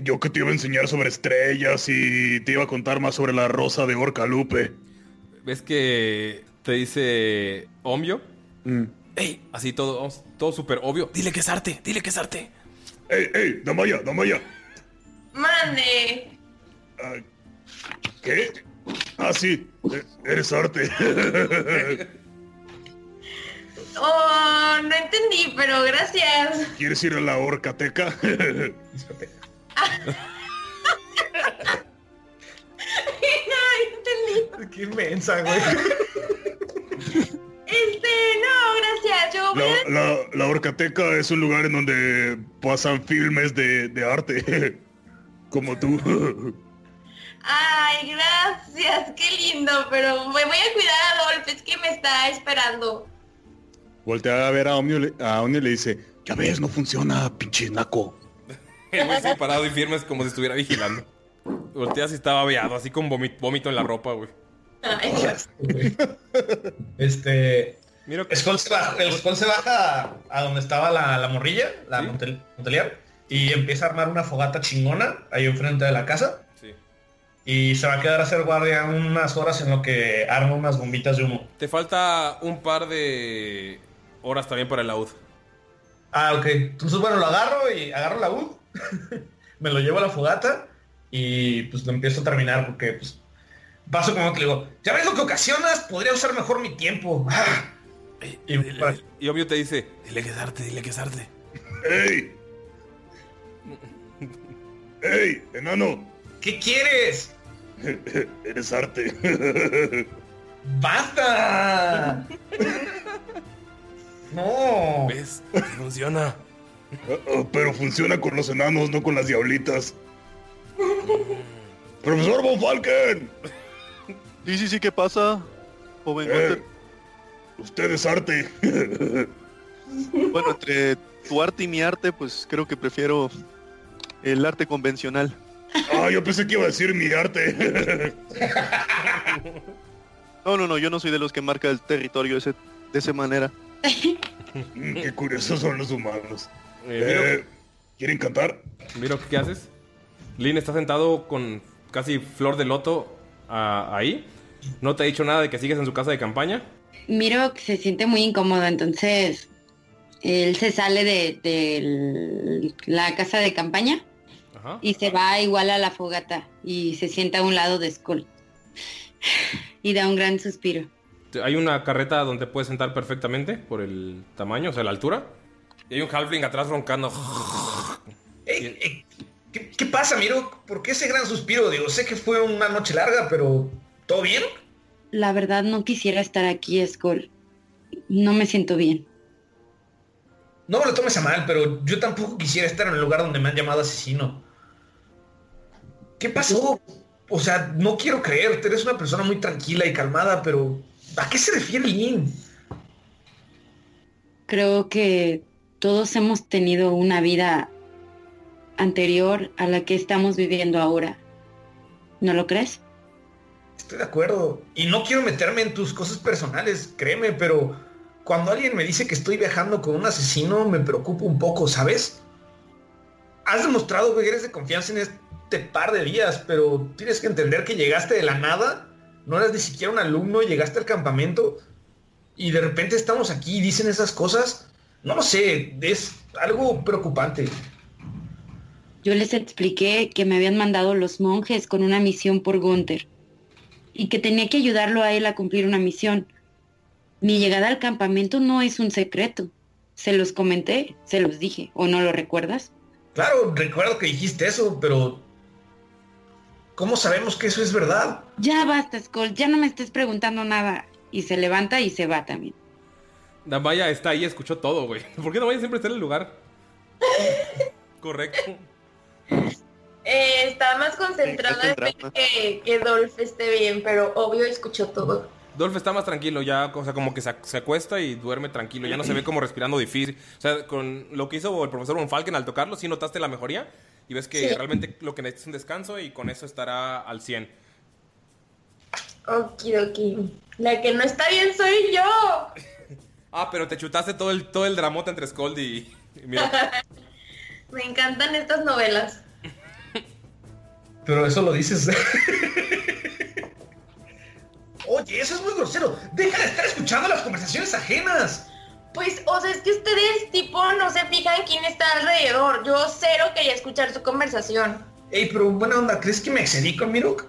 Yo que te iba a enseñar sobre estrellas y te iba a contar más sobre la rosa de Orcalupe. ¿Ves que te dice Omio? Mm. ¡Ey! Así todo, todo súper obvio. Dile que es arte, dile que es arte. ¡Ey, ey! Damaya, Damaya. Mande. Ah, ¿Qué? Ah, sí. eh, Eres arte. Oh, no entendí, pero gracias. ¿Quieres ir a la Orcateca? no entendí. Qué inmensa, güey. Este, no, gracias. Yo voy a... La, la, la Orcateca es un lugar en donde pasan filmes de, de arte. Como tú. Ay, gracias, qué lindo, pero me voy a cuidar a Adolfo, es que me está esperando. Voltea a ver a Omni, a Omni y le dice, ya ves, no funciona, pinche naco. El güey parado y firme es como si estuviera vigilando. Volteas y estaba babeado, así con vómito, vómito en la ropa, güey. Este. Mira Skull se baja, el Skull se baja a donde estaba la, la morrilla, la Montel- Montelier, y empieza a armar una fogata chingona ahí enfrente de la casa. Sí. Y se va a quedar a hacer guardia unas horas en lo que arma unas bombitas de humo. Te falta un par de horas también para el laúd. Ah, ok. Entonces, bueno, lo agarro y agarro la UD, me lo llevo a la fogata y pues lo empiezo a terminar porque pues paso como que le digo, ya ves lo que ocasionas, podría usar mejor mi tiempo. Y, obvio te dice, dile que es arte, dile que es arte. ¡Ey! ¡Ey, enano! ¿Qué quieres? Eres arte. ¡Basta! no. ¿Ves? Funciona. Pero funciona con los enanos, no con las diablitas. ¡Profesor Von Falken! Sí, sí, sí, ¿qué pasa? Joven Eh, usted es arte. Bueno, entre tu arte y mi arte, pues creo que prefiero el arte convencional. ah, yo pensé que iba a decir mi arte. No, no, no, yo no soy de los que marca el territorio ese, de esa manera. Mm, Qué curiosos son los humanos. Eh, Eh, ¿Quieren cantar? Miro, ¿qué haces? Lin está sentado con casi flor de loto ah, ahí. No te ha dicho nada de que sigues en su casa de campaña. Miro que se siente muy incómodo, entonces él se sale de, de la casa de campaña Ajá. y se va igual a la fogata y se sienta a un lado de Skull. Y da un gran suspiro. Hay una carreta donde puedes sentar perfectamente por el tamaño, o sea, la altura. Y hay un halfling atrás roncando. Ey, ey, ¿qué, qué pasa, Miro? ¿Por qué ese gran suspiro? Digo, sé que fue una noche larga, pero ¿todo bien? La verdad no quisiera estar aquí, Skull. No me siento bien. No me lo tomes a mal, pero yo tampoco quisiera estar en el lugar donde me han llamado asesino. ¿Qué pasó? O sea, no quiero creerte, eres una persona muy tranquila y calmada, pero ¿a qué se refiere Lynn? Creo que todos hemos tenido una vida anterior a la que estamos viviendo ahora. ¿No lo crees? Estoy de acuerdo. Y no quiero meterme en tus cosas personales, créeme, pero cuando alguien me dice que estoy viajando con un asesino, me preocupa un poco, ¿sabes? Has demostrado que eres de confianza en este par de días, pero tienes que entender que llegaste de la nada, no eras ni siquiera un alumno, llegaste al campamento y de repente estamos aquí y dicen esas cosas. No lo sé, es algo preocupante. Yo les expliqué que me habían mandado los monjes con una misión por Gunther y que tenía que ayudarlo a él a cumplir una misión. Mi llegada al campamento no es un secreto. Se los comenté, se los dije, ¿o no lo recuerdas? Claro, recuerdo que dijiste eso, pero ¿cómo sabemos que eso es verdad? Ya basta, Skull, ya no me estés preguntando nada. Y se levanta y se va también. Damaya está ahí, escuchó todo, güey. ¿Por qué Damaya siempre está en el lugar? Correcto. Eh, estaba más concentrada en que, que Dolph esté bien, pero obvio escuchó todo. Dolph está más tranquilo, ya, o sea, como que se, se acuesta y duerme tranquilo. Ya no se ve como respirando difícil. O sea, con lo que hizo el profesor Von Falken al tocarlo, sí notaste la mejoría. Y ves que Sí. realmente lo que necesitas es un descanso y con eso estará al 100. Okidoki. La que no está bien soy yo. Ah, pero te chutaste todo el, todo el dramote entre Scold y, y mira. Me encantan estas novelas. Pero eso lo dices. Oye, eso es muy grosero. Deja de estar escuchando las conversaciones ajenas. Pues, o sea, es que ustedes tipo no se fijan quién está alrededor. Yo cero quería escuchar su conversación. Ey, pero buena onda, ¿crees que me excedí con Mirok?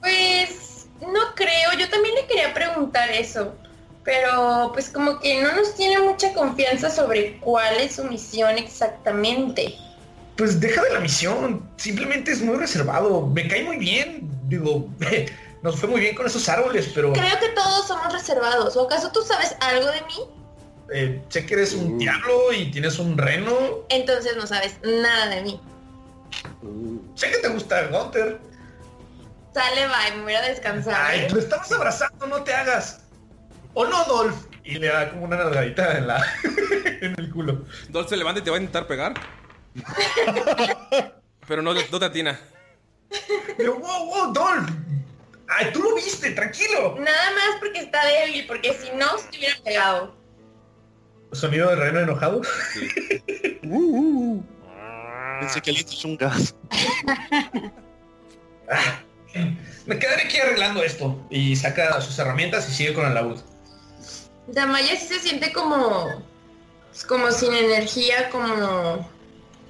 Pues, no creo. Yo también le quería preguntar eso. Pero, pues como que no nos tiene mucha confianza sobre cuál es su misión exactamente. Pues deja de la misión. Simplemente es muy reservado. Me cae muy bien. Digo, nos fue muy bien con esos árboles, pero Creo que todos somos reservados. ¿O acaso tú sabes algo de mí? eh, sé que eres un diablo y tienes un reno. Entonces no sabes nada de mí. Sé que te gusta Gunter. Sale, bye, me voy a descansar. Ay, ¿eh? lo estabas abrazando, no te hagas. ¿O no, Dolph? Y le da como una nalgadita en, la, en el culo. Dolph se levanta y te va a intentar pegar. Pero no, no te atina. Pero, wow, wow, Dolph. Ay, tú lo viste, tranquilo. Nada más porque está débil, porque si no, se te hubiera pegado. Sonido de reno enojado. Pensé que le hizo un gas. Me quedaré aquí arreglando esto. Y saca sus herramientas y sigue con el laúd. Damaya sí se siente como. como sin energía, como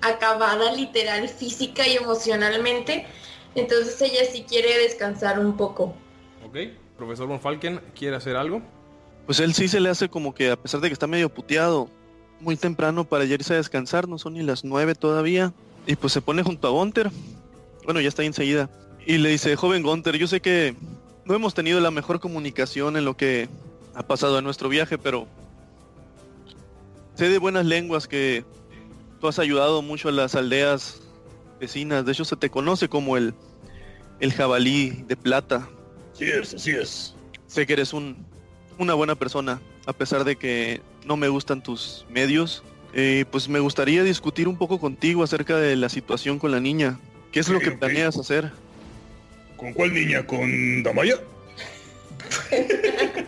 acabada literal, física y emocionalmente. Entonces ella sí quiere descansar un poco. Ok. Profesor Von Falken, ¿quiere hacer algo? Pues él sí se le hace como que a pesar de que está medio puteado, muy temprano para ya irse a descansar, no son ni las nueve todavía. Y pues se pone junto a Gunter. Bueno, ya está ahí enseguida. Y le dice, joven Gunter, yo sé que no hemos tenido la mejor comunicación en lo que ha pasado en nuestro viaje, pero sé de buenas lenguas que tú has ayudado mucho a las aldeas vecinas. De hecho, se te conoce como el, el jabalí de plata. Sí es, así es. Sé que eres un, una buena persona, a pesar de que no me gustan tus medios. Eh, pues me gustaría discutir un poco contigo acerca de la situación con la niña. ¿Qué es lo que planeas hacer? ¿Con cuál niña? ¿Con Damaya?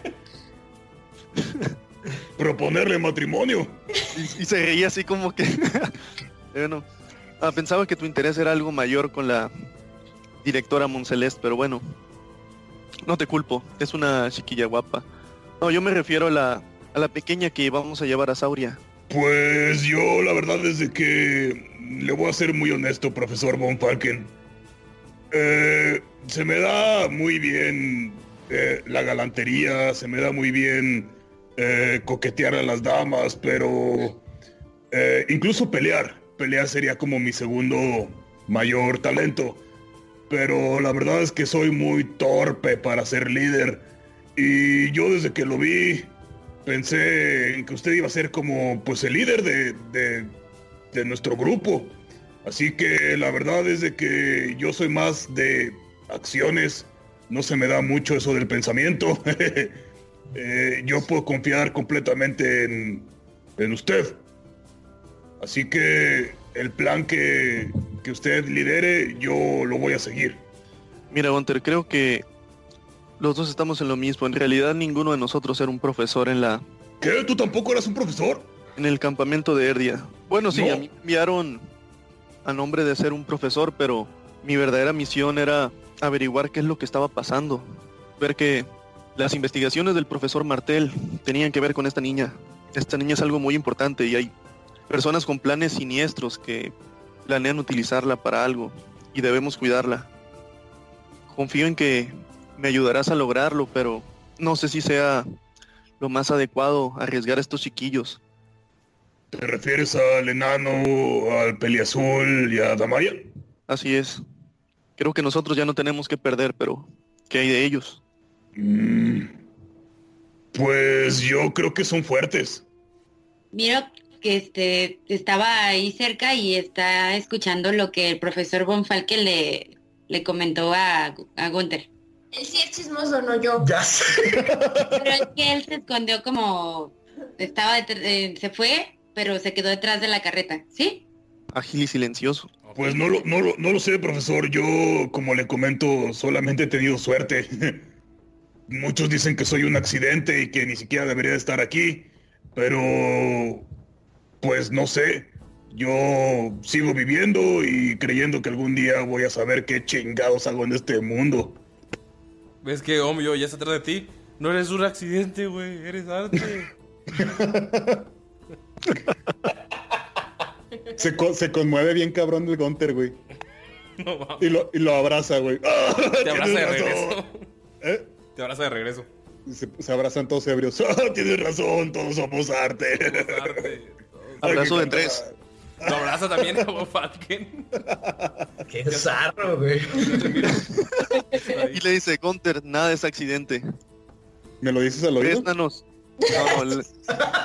Proponerle matrimonio. Y, y se reía así como que... bueno, ah, pensaba que tu interés era algo mayor con la directora Monceleste, pero bueno, no te culpo, es una chiquilla guapa. No, yo me refiero a la, a la pequeña que vamos a llevar a Sauria. Pues yo la verdad es que le voy a ser muy honesto, profesor Von Falken. Eh, se me da muy bien eh, la galantería, se me da muy bien eh, coquetear a las damas, pero incluso pelear. Pelear sería como mi segundo mayor talento. Pero la verdad es que soy muy torpe para ser líder. Y yo desde que lo vi, pensé en que usted iba a ser como pues el líder de, de, de nuestro grupo. Así que la verdad es de que yo soy más de acciones. No se me da mucho eso del pensamiento. Eh, yo puedo confiar completamente en, en usted. Así que el plan que, que usted lidere, yo lo voy a seguir. Mira, Gunter, creo que los dos estamos en lo mismo. En realidad ninguno de nosotros era un profesor en la... ¿Qué? ¿Tú tampoco eras un profesor? En el campamento de Erdia. Bueno, sí, No. a mí me enviaron a nombre de ser un profesor, pero mi verdadera misión era averiguar qué es lo que estaba pasando. Ver que las investigaciones del profesor Martel tenían que ver con esta niña. Esta niña es algo muy importante y hay personas con planes siniestros que planean utilizarla para algo y debemos cuidarla. Confío en que me ayudarás a lograrlo, pero no sé si sea lo más adecuado arriesgar a estos chiquillos. ¿Te refieres al enano, al peliazul y a Damaya? Así es. Creo que nosotros ya no tenemos que perder, pero ¿qué hay de ellos? Mm, pues yo creo que son fuertes. Miro que este estaba ahí cerca y está escuchando lo que el profesor Von Falke le, le comentó a, a Gunther. Él sí es chismoso, no yo. Ya sé. Pero es que él se escondió como estaba eh, se fue, pero se quedó detrás de la carreta, ¿sí? Ágil y silencioso. Pues no lo, no, lo, no lo sé, profesor. Yo, como le comento, solamente he tenido suerte. Muchos dicen que soy un accidente y que ni siquiera debería de estar aquí. Pero, pues no sé. Yo sigo viviendo y creyendo que algún día voy a saber qué chingados hago en este mundo. ¿Ves que Omyo ya está atrás de ti? No eres un accidente, güey. Eres arte. Se, se conmueve bien cabrón del Gunter, güey. No. Y lo, y lo abraza, güey. Te abraza de regreso. ¿Eh? Te abraza de regreso. Se, se abrazan todos ebrios. Ah, Tienes razón, todos somos arte. Arte. Abrazo de tres. Lo abraza también a Von Falken. Qué zarro, güey. Y le dice, Gunter, nada es accidente. ¿Me lo dices al oído? No, le-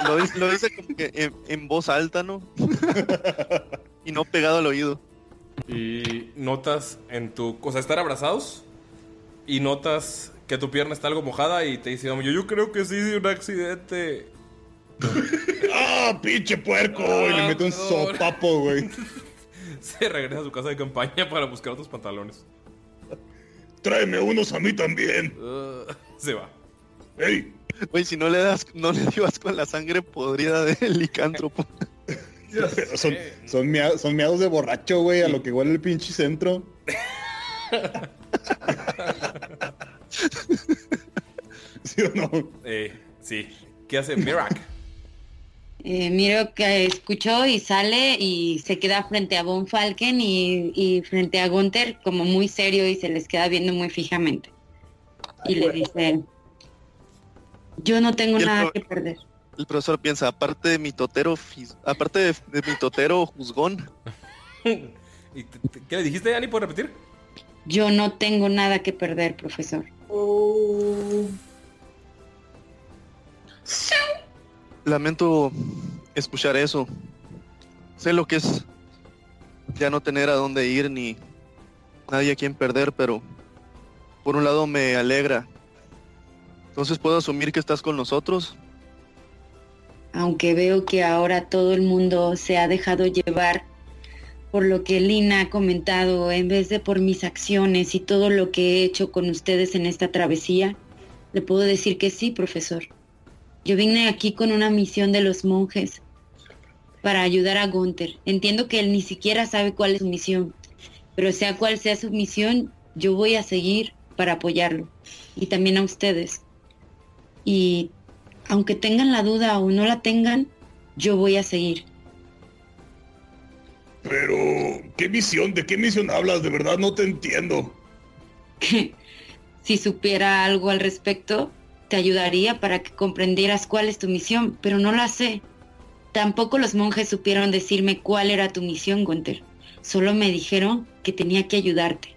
lo, dice- lo dice como que en, en voz alta, ¿no? y no pegado al oído. Y notas en tu... O sea, estar abrazados y notas que que tu pierna está algo mojada y te dice, yo, yo creo que sí, un accidente. ¡Ah, pinche puerco! y le Ah, mete un sopapo, güey. Se regresa a su casa de campaña para buscar otros pantalones. Tráeme unos a mí también. Uh, se va. ¡Ey! Güey, si no le das, no le dio con la sangre podrida del licántropo. Son, son, mea- son meados de borracho, güey, a lo que huele el pinche centro. ¿Sí o no? Eh, sí. ¿Qué hace Mirak? Eh, miro que escuchó y sale y se queda frente a Von Falken y, y frente a Gunther como muy serio y se les queda viendo muy fijamente. Y le dice, yo no tengo el nada que perder. El profesor piensa, aparte de mi totero, aparte de, de mi totero juzgón, ¿Y te- te- ¿Qué le dijiste, Ani? ¿Puedes repetir? Yo no tengo nada que perder, profesor. Lamento escuchar eso. Sé lo que es ya no tener a dónde ir ni nadie a quien perder, pero por un lado me alegra. Entonces puedo asumir que estás con nosotros. Aunque veo que ahora todo el mundo se ha dejado llevar por lo que Lina ha comentado en vez de por mis acciones y todo lo que he hecho con ustedes en esta travesía, le puedo decir que sí, profesor. Yo vine aquí con una misión de los monjes para ayudar a Gunther. Entiendo que él ni siquiera sabe cuál es su misión, pero sea cual sea su misión, yo voy a seguir para apoyarlo. Y también a ustedes. Y aunque tengan la duda o no la tengan, yo voy a seguir. Pero, ¿qué misión? ¿De qué misión hablas? De verdad no te entiendo. si supiera algo al respecto, te ayudaría para que comprendieras cuál es tu misión, pero no la sé. Tampoco los monjes supieron decirme cuál era tu misión, Gunther. Solo me dijeron que tenía que ayudarte.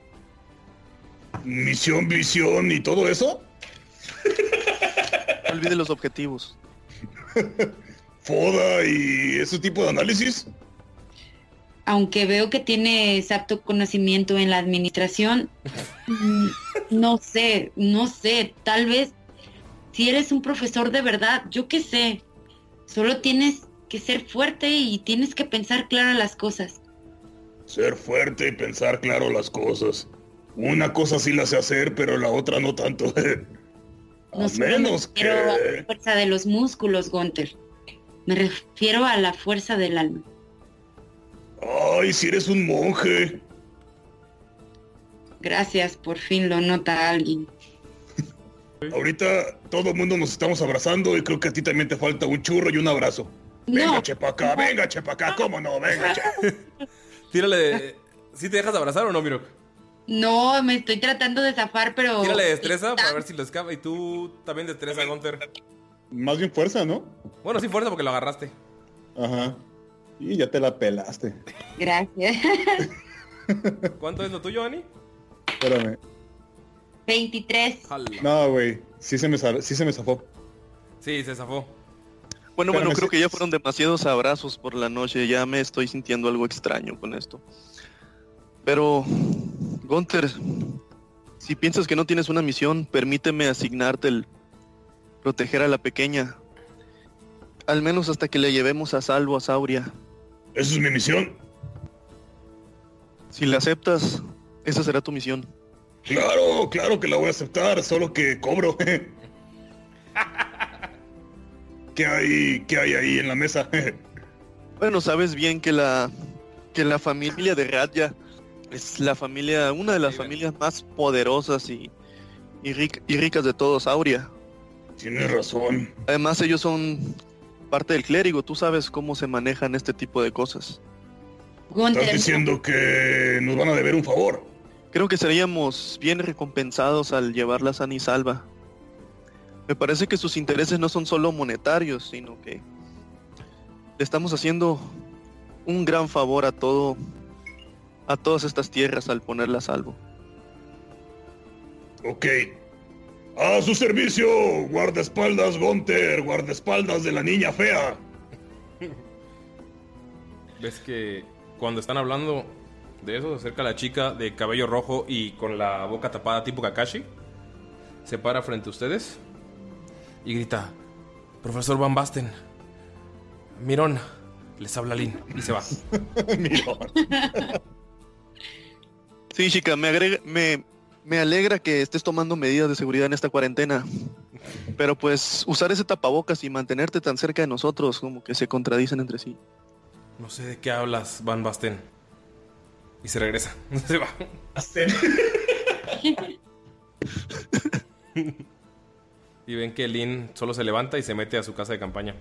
¿Misión, visión y todo eso? No olvide los objetivos. ¿Foda y ese tipo de análisis? Aunque veo que tienes apto conocimiento en la administración, mm, no sé, no sé, tal vez si eres un profesor de verdad, yo qué sé. Solo tienes que ser fuerte y tienes que pensar claras las cosas. Ser fuerte y pensar claro las cosas. Una cosa sí la sé hacer, pero la otra no tanto. A No me menos refiero a la que... fuerza de los músculos, Gunther. Me refiero a la fuerza del alma. Ay, si eres un monje. Gracias, por fin lo nota alguien. Ahorita todo el mundo nos estamos abrazando y creo que a ti también te falta un churro y un abrazo. Venga, No. chepa acá, venga, chepa acá, cómo no, venga, che. Tírale. ¿Sí te dejas abrazar o no, Mirok? No, me estoy tratando de zafar, pero... Tírale destreza para ver si lo escapa. Y tú también destreza, Gunter. Más bien fuerza, ¿no? Bueno, sí, fuerza porque lo agarraste. Ajá. Y ya te la pelaste. Gracias. ¿Cuánto es lo tuyo, Ani? Espérame. 23. No, güey. Sí se me, sí se me zafó. Sí, se zafó. Bueno, bueno, creo que ya fueron demasiados abrazos por la noche. Ya me estoy sintiendo algo extraño con esto. Pero, Gunther, si piensas que no tienes una misión, permíteme asignarte el proteger a la pequeña. Al menos hasta que le llevemos a salvo a Sauria. Esa es mi misión. Si la aceptas, esa será tu misión. Claro, claro que la voy a aceptar, solo que cobro. ¿Qué hay, qué hay ahí en la mesa? Bueno, sabes bien que la que la familia de Radya es la familia, una de las familias más poderosas y, y, ric- y ricas de todo Sauria. Tienes razón. Además, ellos son parte del clérigo. Tú sabes cómo se manejan este tipo de cosas. Estás diciendo que nos van a deber un favor. Creo que seríamos bien recompensados al llevarla sana y salva. Me parece que sus intereses no son solo monetarios, sino que le estamos haciendo un gran favor a todo, a todas estas tierras al ponerla a salvo. Ok. A su servicio, guardaespaldas Gunter, guardaespaldas de la niña fea. Ves que cuando están hablando de eso, se acerca la chica de cabello rojo y con la boca tapada tipo Kakashi. se para frente a ustedes y grita, Profesor Van Basten, Mirón, les habla Lin y se va. Sí, chica, me, agrega, me, me alegra que estés tomando medidas de seguridad en esta cuarentena. Pero pues usar ese tapabocas y mantenerte tan cerca de nosotros como que se contradicen entre sí. No sé de qué hablas, Van Basten. Y se regresa. Se va. y ven que Lin solo se levanta y se mete a su casa de campaña.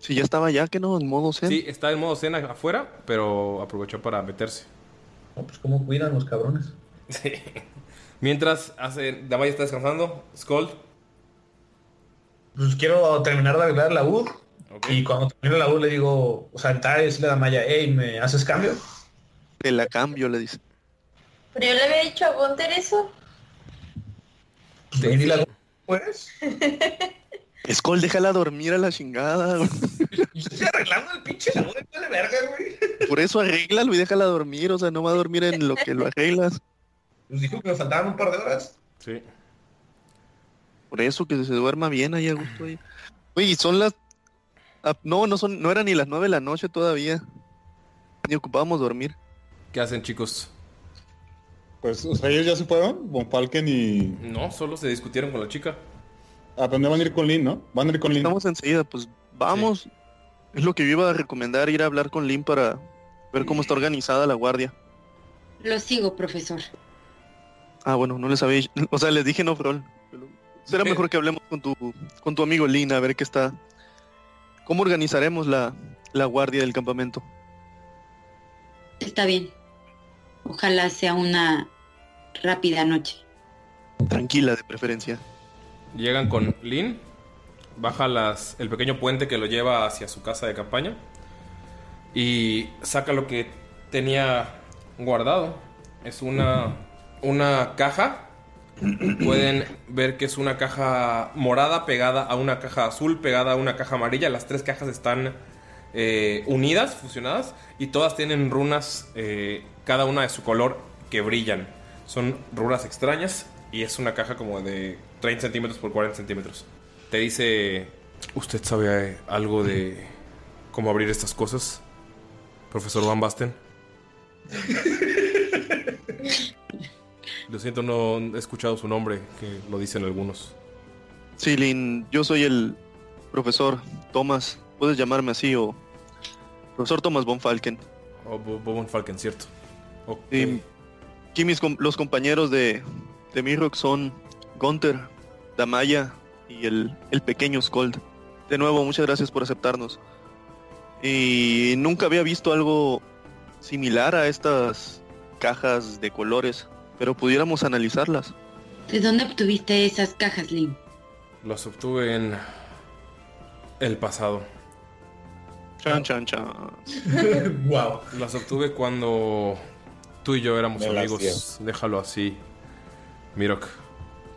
Si ya estaba ya, que no, en modo zen. Sí, está en modo cena afuera, pero aprovechó para meterse. No, pues cómo cuidan los cabrones. Sí. Mientras hace, Damaya está descansando, Skull. Pues quiero terminar de arreglar la U. Y cuando termine la U le digo, o sea, entrar y decirle a Damaya, hey, ¿me haces cambio? Te la cambio, le dice. Pero yo le había dicho a Gunter eso. Pues ni la ¿Puedes? Skull, déjala dormir a la chingada. güey. Estoy arreglando el pinche la U de la verga, güey. Por eso arréglalo y déjala dormir. O sea, no va a dormir en lo que lo arreglas. Pues dijo que me faltaban un par de horas. Sí. Por eso que se duerma bien ahí a gusto ahí. Oye, y son las... ah, no, no son, no eran ni las nueve de la noche todavía. Ni ocupábamos dormir. ¿Qué hacen, chicos? Pues, o sea, ellos ya se fueron, Von Falken y... No, solo se discutieron con la chica. Ah, pero no van a ir con Lin, ¿no? Van a ir con Lin. Estamos enseguida, pues vamos. Es lo que yo iba a recomendar, ir a hablar con Lynn para ver cómo está organizada la guardia. Lo sigo, profesor. Ah, bueno, no les había... O sea, les dije no, Frol. Será mejor que hablemos con tu, con tu amigo Lin a ver qué está... ¿Cómo organizaremos la, la guardia del campamento? Está bien. Ojalá sea una rápida noche. Tranquila, de preferencia. Llegan con Lin, baja las, el pequeño puente que lo lleva hacia su casa de campaña y saca lo que tenía guardado. Es una, una caja. Pueden ver que es una caja morada pegada a una caja azul, pegada a una caja amarilla. Las tres cajas están eh, unidas, fusionadas, y todas tienen runas, eh, cada una de su color, que brillan. Son runas extrañas y es una caja como de 30 centímetros por 40 centímetros. Te dice, ¿usted sabe algo de cómo abrir estas cosas? Profesor Van Basten. Lo siento, no he escuchado su nombre, que lo dicen algunos. Sí, Lin, yo soy el profesor Thomas. Puedes llamarme así o... Profesor Thomas Von Falken. O Bo- Von Falken, cierto. Ok. Y aquí mis los compañeros de, de Mirok son Gunther, Damaya y el, el pequeño Skold. De nuevo, muchas gracias por aceptarnos. Y nunca había visto algo similar a estas cajas de colores, pero pudiéramos analizarlas. ¿De dónde obtuviste esas cajas, Lynn? Los obtuve en el pasado. Chan, chan, chan. wow. Las obtuve cuando tú y yo éramos Me las amigos. Déjalo así, Mirok.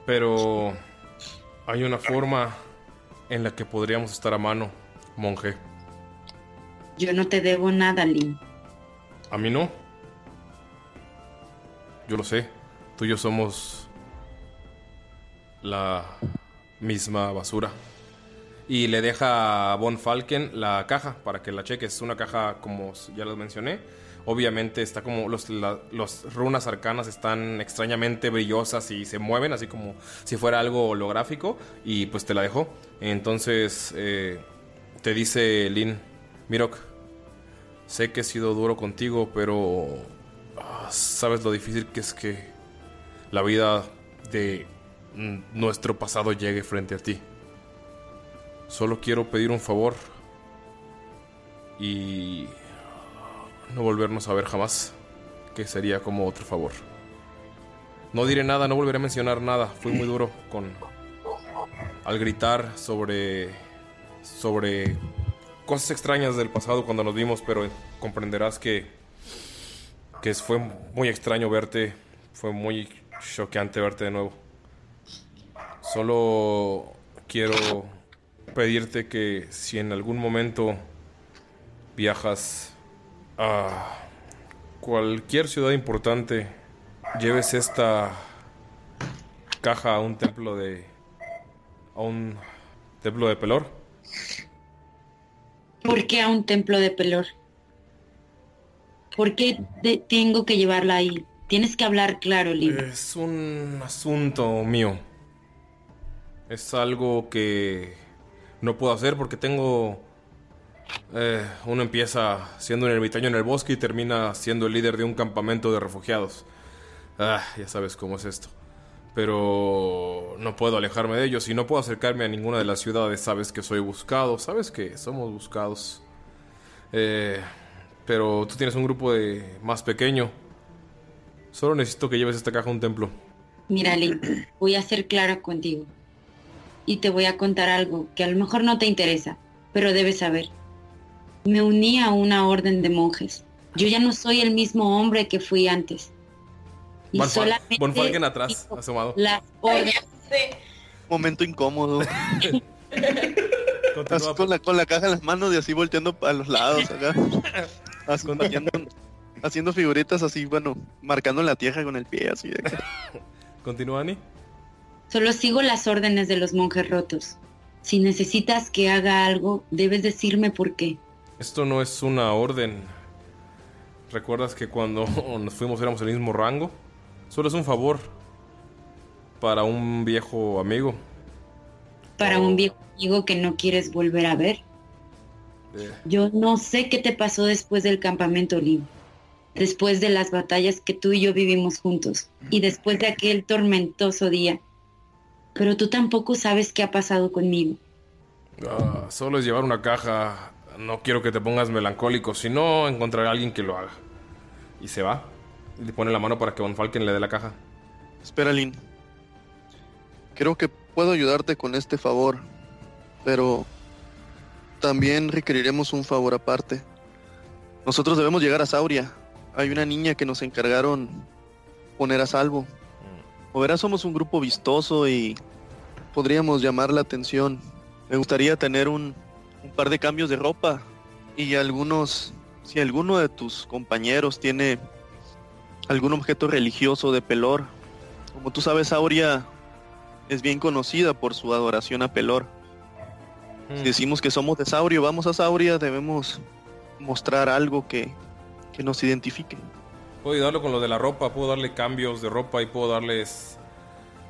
Pero hay una forma en la que podríamos estar a mano, monje. Yo no te debo nada, Lynn. A mí no. Yo lo sé. Tú y yo somos la misma basura. Y le deja a Von Falken la caja para que la cheques. Es una caja, como ya les mencioné. Obviamente está como los, los runas arcanas están extrañamente brillosas y se mueven, así como si fuera algo holográfico. Y pues te la dejó. Entonces eh, te dice Lin, Mirok, sé que he sido duro contigo, pero sabes lo difícil que es que la vida de nuestro pasado llegue frente a ti. Solo quiero pedir un favor y no volvernos a ver jamás, que sería como otro favor. No diré nada, no volveré a mencionar nada. Fui muy duro con al gritar sobre sobre cosas extrañas del pasado cuando nos vimos, pero comprenderás que que fue muy extraño verte, fue muy choqueante verte de nuevo. Solo quiero pedirte que si en algún momento viajas a cualquier ciudad importante, lleves esta caja a un templo de. a un templo de Pelor. ¿Por qué a un templo de Pelor? ¿Por qué tengo que llevarla ahí? Tienes que hablar claro, Lim. Es un asunto mío. Es algo que no puedo hacer porque tengo... eh, uno empieza siendo un ermitaño en el bosque y termina siendo el líder de un campamento de refugiados. Ah, ya sabes cómo es esto. Pero no puedo alejarme de ellos y no puedo acercarme a ninguna de las ciudades. Sabes que soy buscado, sabes que somos buscados. Eh, pero tú tienes un grupo de más pequeño. Solo necesito que lleves esta caja a un templo. Mira, Lim, voy a ser clara contigo. Y te voy a contar algo que a lo mejor no te interesa, pero debes saber. Me uní a una orden de monjes. Yo ya no soy el mismo hombre que fui antes. Y Von, Fal- solamente Von Falken atrás, asomado. las órdenes Momento incómodo. Con la, con la caja en las manos y así volteando a los lados acá. Haciendo, haciendo figuritas así, bueno, marcando la tierra con el pie así de acá. Continúa, Ani. Solo sigo las órdenes de los monjes rotos. Si necesitas que haga algo, debes decirme por qué. Esto no es una orden. ¿Recuerdas que cuando nos fuimos éramos el mismo rango? Solo es un favor. Para un viejo amigo. Para un viejo amigo que no quieres volver a ver. Yo no sé qué te pasó después del campamento Lim. Después de las batallas que tú y yo vivimos juntos. Y después de aquel tormentoso día. Pero tú tampoco sabes qué ha pasado conmigo. ah, solo es llevar una caja. No quiero que te pongas melancólico. Si no, encontraré a alguien que lo haga. Y se va. Y le pone la mano para que Von Falken le dé la caja. Espera, Lin. Creo que puedo ayudarte con este favor, pero también requeriremos un favor aparte. Nosotros debemos llegar a Sauria. Hay una niña que nos encargaron poner a salvo. O verás, somos un grupo vistoso y podríamos llamar la atención. Me gustaría tener un, un par de cambios de ropa y algunos, si alguno de tus compañeros tiene algún objeto religioso de Pelor. Como tú sabes, Auria es bien conocida por su adoración a Pelor. Si decimos que somos de Saurio, vamos a Sauria, debemos mostrar algo que, que nos identifique. Puedo ayudarlo con lo de la ropa, puedo darle cambios de ropa y puedo darles...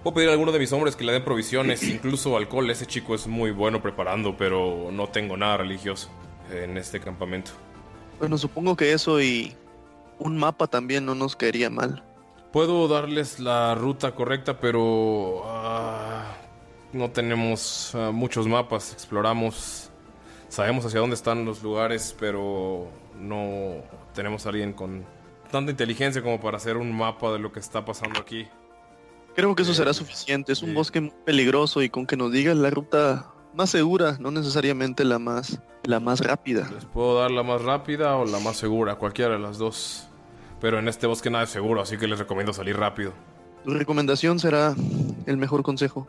Puedo pedir a alguno de mis hombres que le den provisiones, incluso alcohol. Ese chico es muy bueno preparando, pero no tengo nada religioso en este campamento. Bueno, supongo que eso y un mapa también no nos caería mal. Puedo darles la ruta correcta, pero ah, no tenemos ah, muchos mapas. Exploramos, sabemos hacia dónde están los lugares, pero no tenemos a alguien con tanta inteligencia como para hacer un mapa de lo que está pasando aquí. Creo que eso será suficiente. Es un bosque muy peligroso y con que nos digas la ruta más segura, no necesariamente la más, la más rápida. Les puedo dar la más rápida o la más segura, cualquiera de las dos. Pero en este bosque nada es seguro, así que les recomiendo salir rápido. Tu recomendación será el mejor consejo.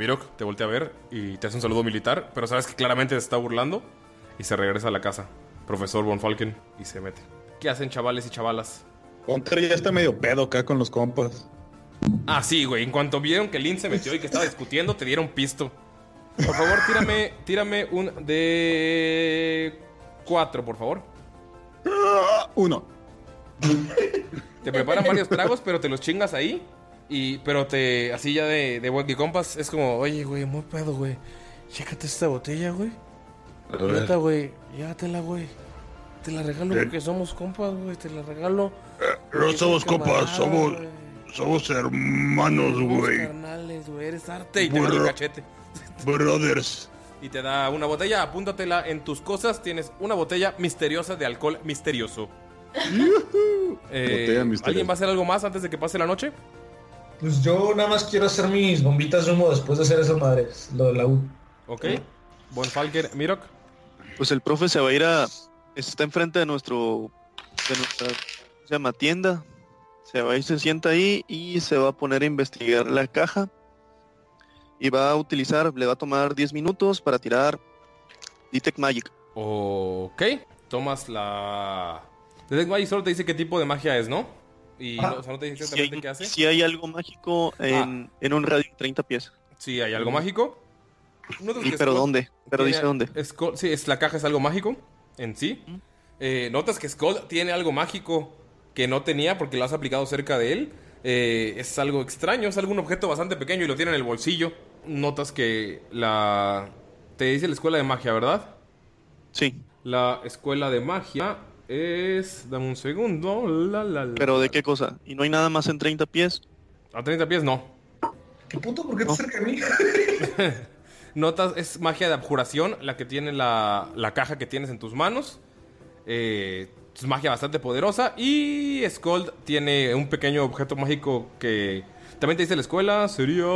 Mirok te voltea a ver y te hace un saludo militar, pero sabes que claramente se está burlando y se regresa a la casa. Profesor Von Falken y se mete. ¿Qué hacen chavales y chavalas? Hunter ya está medio pedo acá con los compas. Ah, sí, güey. En cuanto vieron que Lin se metió y que estaba discutiendo, te dieron pisto. Por favor, tírame, tírame un de cuatro, por favor. Uno. Te preparan varios tragos, pero te los chingas ahí. Y, pero te, así ya de, de que compas, es como, oye, güey, muy pedo, güey. Chécate esta botella, güey. Neta, güey, llévatela, güey. Te la regalo ¿Qué? porque somos compas, güey. Te la regalo. No somos copas, somos, somos hermanos, güey. carnales, güey. Eres arte y te da Bro- el cachete. Brothers. Y te da una botella, apúntatela en tus cosas. Tienes una botella misteriosa de alcohol misterioso. Eh. ¿Alguien va a hacer algo más antes de que pase la noche? Pues yo nada más quiero hacer mis bombitas de humo después de hacer esas madres, lo de la U. Ok. Von Falker, Mirok. Pues el profe se va a ir a... Está enfrente de nuestro... De nuestra... Se llama tienda. Se va a ir, se sienta ahí y se va a poner a investigar la caja. Y va a utilizar, le va a tomar 10 minutos para tirar Detect Magic. Ok. Tomas la. Detect Magic solo te dice qué tipo de magia es, ¿no? Y Ah. no, o sea, no te dije Si hay, exactamente qué hace. si hay algo mágico en, en un radio de 30 pies. Sí, hay algo mágico. Notas ¿Y que pero Skull dónde? ¿Pero dice dónde? Skull- sí, es, la caja es algo mágico en sí. Eh, notas que Skull tiene algo mágico que no tenía porque lo has aplicado cerca de él. Eh, es algo extraño, es algún objeto bastante pequeño y lo tiene en el bolsillo. Notas que la... Te dice la escuela de magia, ¿verdad? Sí. La escuela de magia es... Dame un segundo. La, la, la. ¿Pero de qué cosa? ¿Y no hay nada más en 30 pies? A 30 pies no. ¿Qué punto? ¿Por qué te acerca a mí? Notas, es magia de abjuración, la que tiene la, la caja que tienes en tus manos. Eh, es magia bastante poderosa. Y Skold tiene un pequeño objeto mágico que también te dice la escuela. Sería.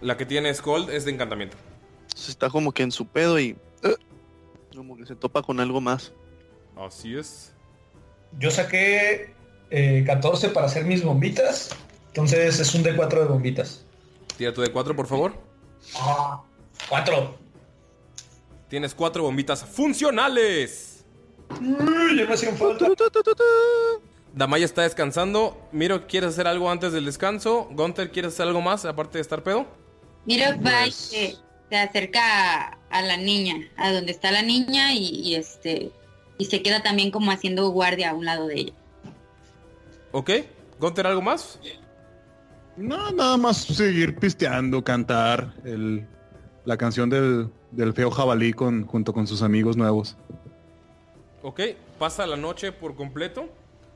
La que tiene Skold es de encantamiento. Está como que en su pedo y... eh, como que se topa con algo más. Así es. Yo saqué eh, 14 para hacer mis bombitas. Entonces es un D4 de bombitas. Tira tu de 4, por favor. Ah, 4. Tienes cuatro bombitas funcionales. Ya me hacían falta. Damaya está descansando. Miro, ¿quieres hacer algo antes del descanso? Gunter, ¿quieres hacer algo más aparte de estar pedo? Miro va y Pues- se, se acerca a, a la niña, a donde está la niña y, y, este y se queda también como haciendo guardia a un lado de ella. ¿Ok? ¿Gunter algo más? No, nada más seguir pisteando, cantar el, la canción del, del feo jabalí con, junto con sus amigos nuevos. Ok, pasa la noche por completo.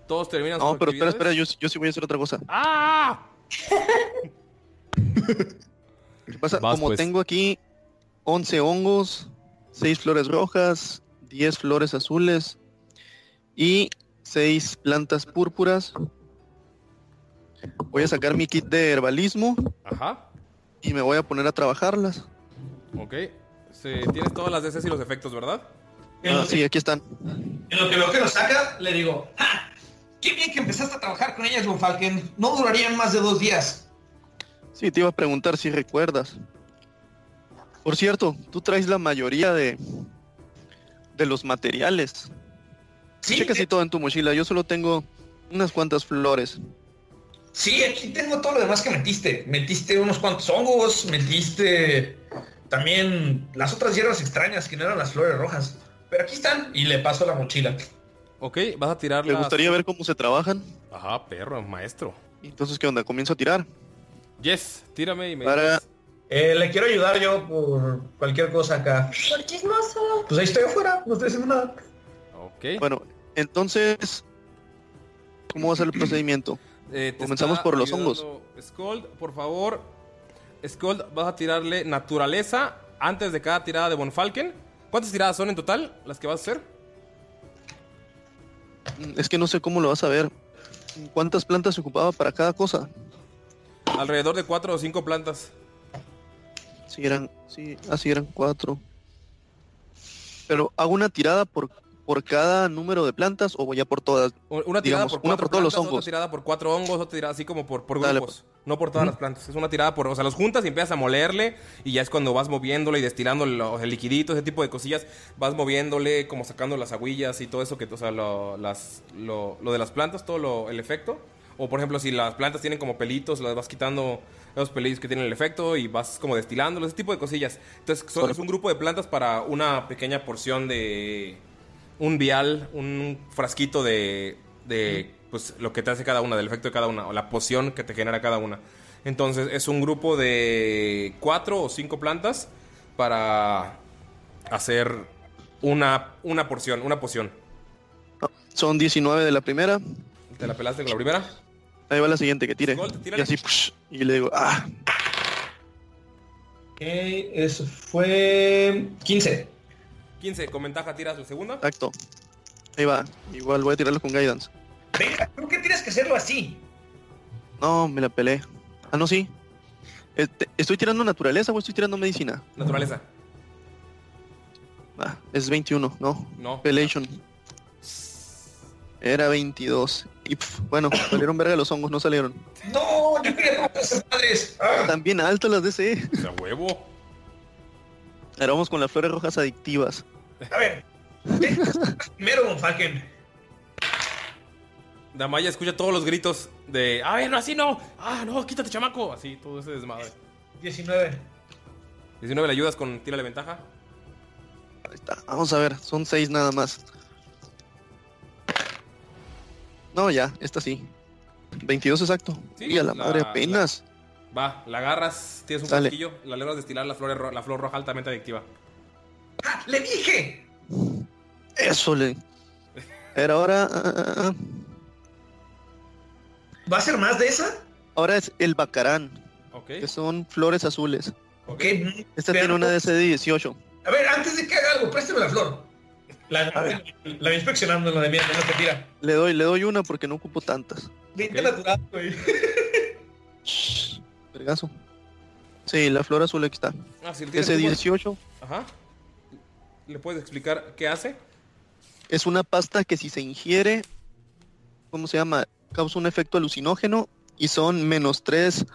Todos terminan No, sus pero espera, espera, yo, yo sí voy a hacer otra cosa. ¡Ah! ¿Qué pasa? Vas, Como pues. tengo aquí 11 hongos, 6 flores rojas, 10 flores azules y 6 plantas púrpuras, voy a sacar mi kit de herbalismo Ajá. y me voy a poner a trabajarlas. Ok. Se- tienes todas las DCs y los efectos, ¿verdad? Ah, lo, sí, que, aquí están. en lo que veo que lo saca, le digo, ¡Ja! ¡Qué bien que empezaste a trabajar con ellas, Von Falken! No durarían más de dos días. Sí, te iba a preguntar si recuerdas. Por cierto, tú traes la mayoría de de los materiales. Sí, Checa si eh, todo en tu mochila. Yo solo tengo unas cuantas flores. sí, aquí tengo todo lo demás que metiste. Metiste unos cuantos hongos, metiste también las otras hierbas extrañas que no eran las flores rojas. Pero aquí están y le paso la mochila. Ok, vas a tirar Me las- gustaría ver cómo se trabajan. Ajá, perro, maestro. Entonces, ¿qué onda? Comienzo a tirar. Yes, tírame y me Para- dices- Eh, le quiero ayudar yo por cualquier cosa acá. Por chismoso. Pues ahí estoy afuera, no estoy haciendo nada. Ok. Bueno, entonces, ¿cómo va a ser el procedimiento? Eh, te comenzamos por los ayudando Skold, por favor. Skold, vas a tirarle naturaleza antes de cada tirada de Bonfalken. ¿Cuántas tiradas son en total las que vas a hacer? Mm, Es que no sé cómo lo vas a ver. ¿Cuántas plantas se ocupaba para cada cosa? Alrededor de cuatro o cinco plantas. Si eran, sí, así eran cuatro. Pero hago una tirada por, por cada número de plantas o voy a por todas. Una tirada Digamos, por una cuatro por todos los plantas, otra hongos. tirada por cuatro hongos, otra tirada así como por, por Dale, grupos. No por todas las plantas. Es una tirada por... O sea, los juntas y empiezas a molerle y ya es cuando vas moviéndole y destilando lo- el liquidito, ese tipo de cosillas. Vas moviéndole, como sacando las agüillas y todo eso que... O sea, lo, las, lo, lo de las plantas, todo lo, el efecto. O por ejemplo, si las plantas tienen como pelitos, las vas quitando esos pelillos que tienen el efecto y vas como destilándolos, ese tipo de cosillas. Entonces, son- es un grupo de plantas para una pequeña porción de un vial, un frasquito de, de pues, lo que te hace cada una, del efecto de cada una, o la poción que te genera cada una. Entonces es un grupo de cuatro o cinco plantas para hacer una, una porción, una poción. Son 19 de la primera. ¿Te la pelaste con la primera? Ahí va la siguiente que tire. Gold, Y así, psh, y le digo, ah, Ok, eso fue 15. 15, con ventaja tiras la segunda. exacto. Ahí va. Igual voy a tirarlo con guidance. Venga, ¿por qué tienes que hacerlo así? No, me la pelé. Ah, no, sí. Este, ¿Estoy tirando naturaleza o estoy tirando medicina? Naturaleza. Ah, es 21, ¿no? No. Pelation. Era 22. Y pf, bueno, salieron verga los hongos, no salieron. No, yo quería probar esas madres. Ah, También altas las DC. Sea, huevo. Ahora vamos con las flores rojas adictivas. a ver. ve, Primero, Falken. Damaya escucha todos los gritos de, ¡ay, no, así no! ¡Ah, no, quítate, chamaco! Así, todo ese desmadre. 19. 19, ¿le ayudas con tírale ventaja? Ahí está. Vamos a ver, son seis nada más. No, ya, esta sí. 22 exacto. Sí, y a la, la- madre apenas. Va, la agarras, tienes un casquillo, la logras destilar la flor, la flor roja altamente adictiva. ¡Ah, ¡Le dije! Eso le. Pero ahora. ah, ah, ah. ¿Va a ser más de esa? Ahora es el bacarán, Ok. que son flores azules. Ok. Esta tiene una DC de 18. A ver, antes de que haga algo, présteme la flor. La, la voy inspeccionando en la de mierda, no te tira. Le doy, le doy una porque no ocupo tantas. 20 natural, güey. Vergazo. Sí, la flor azul aquí está. Ah, si tú, 18 Ajá. ¿Le puedes explicar qué hace? es una pasta que si se ingiere, ¿cómo se llama? Causa un efecto alucinógeno y son menos 3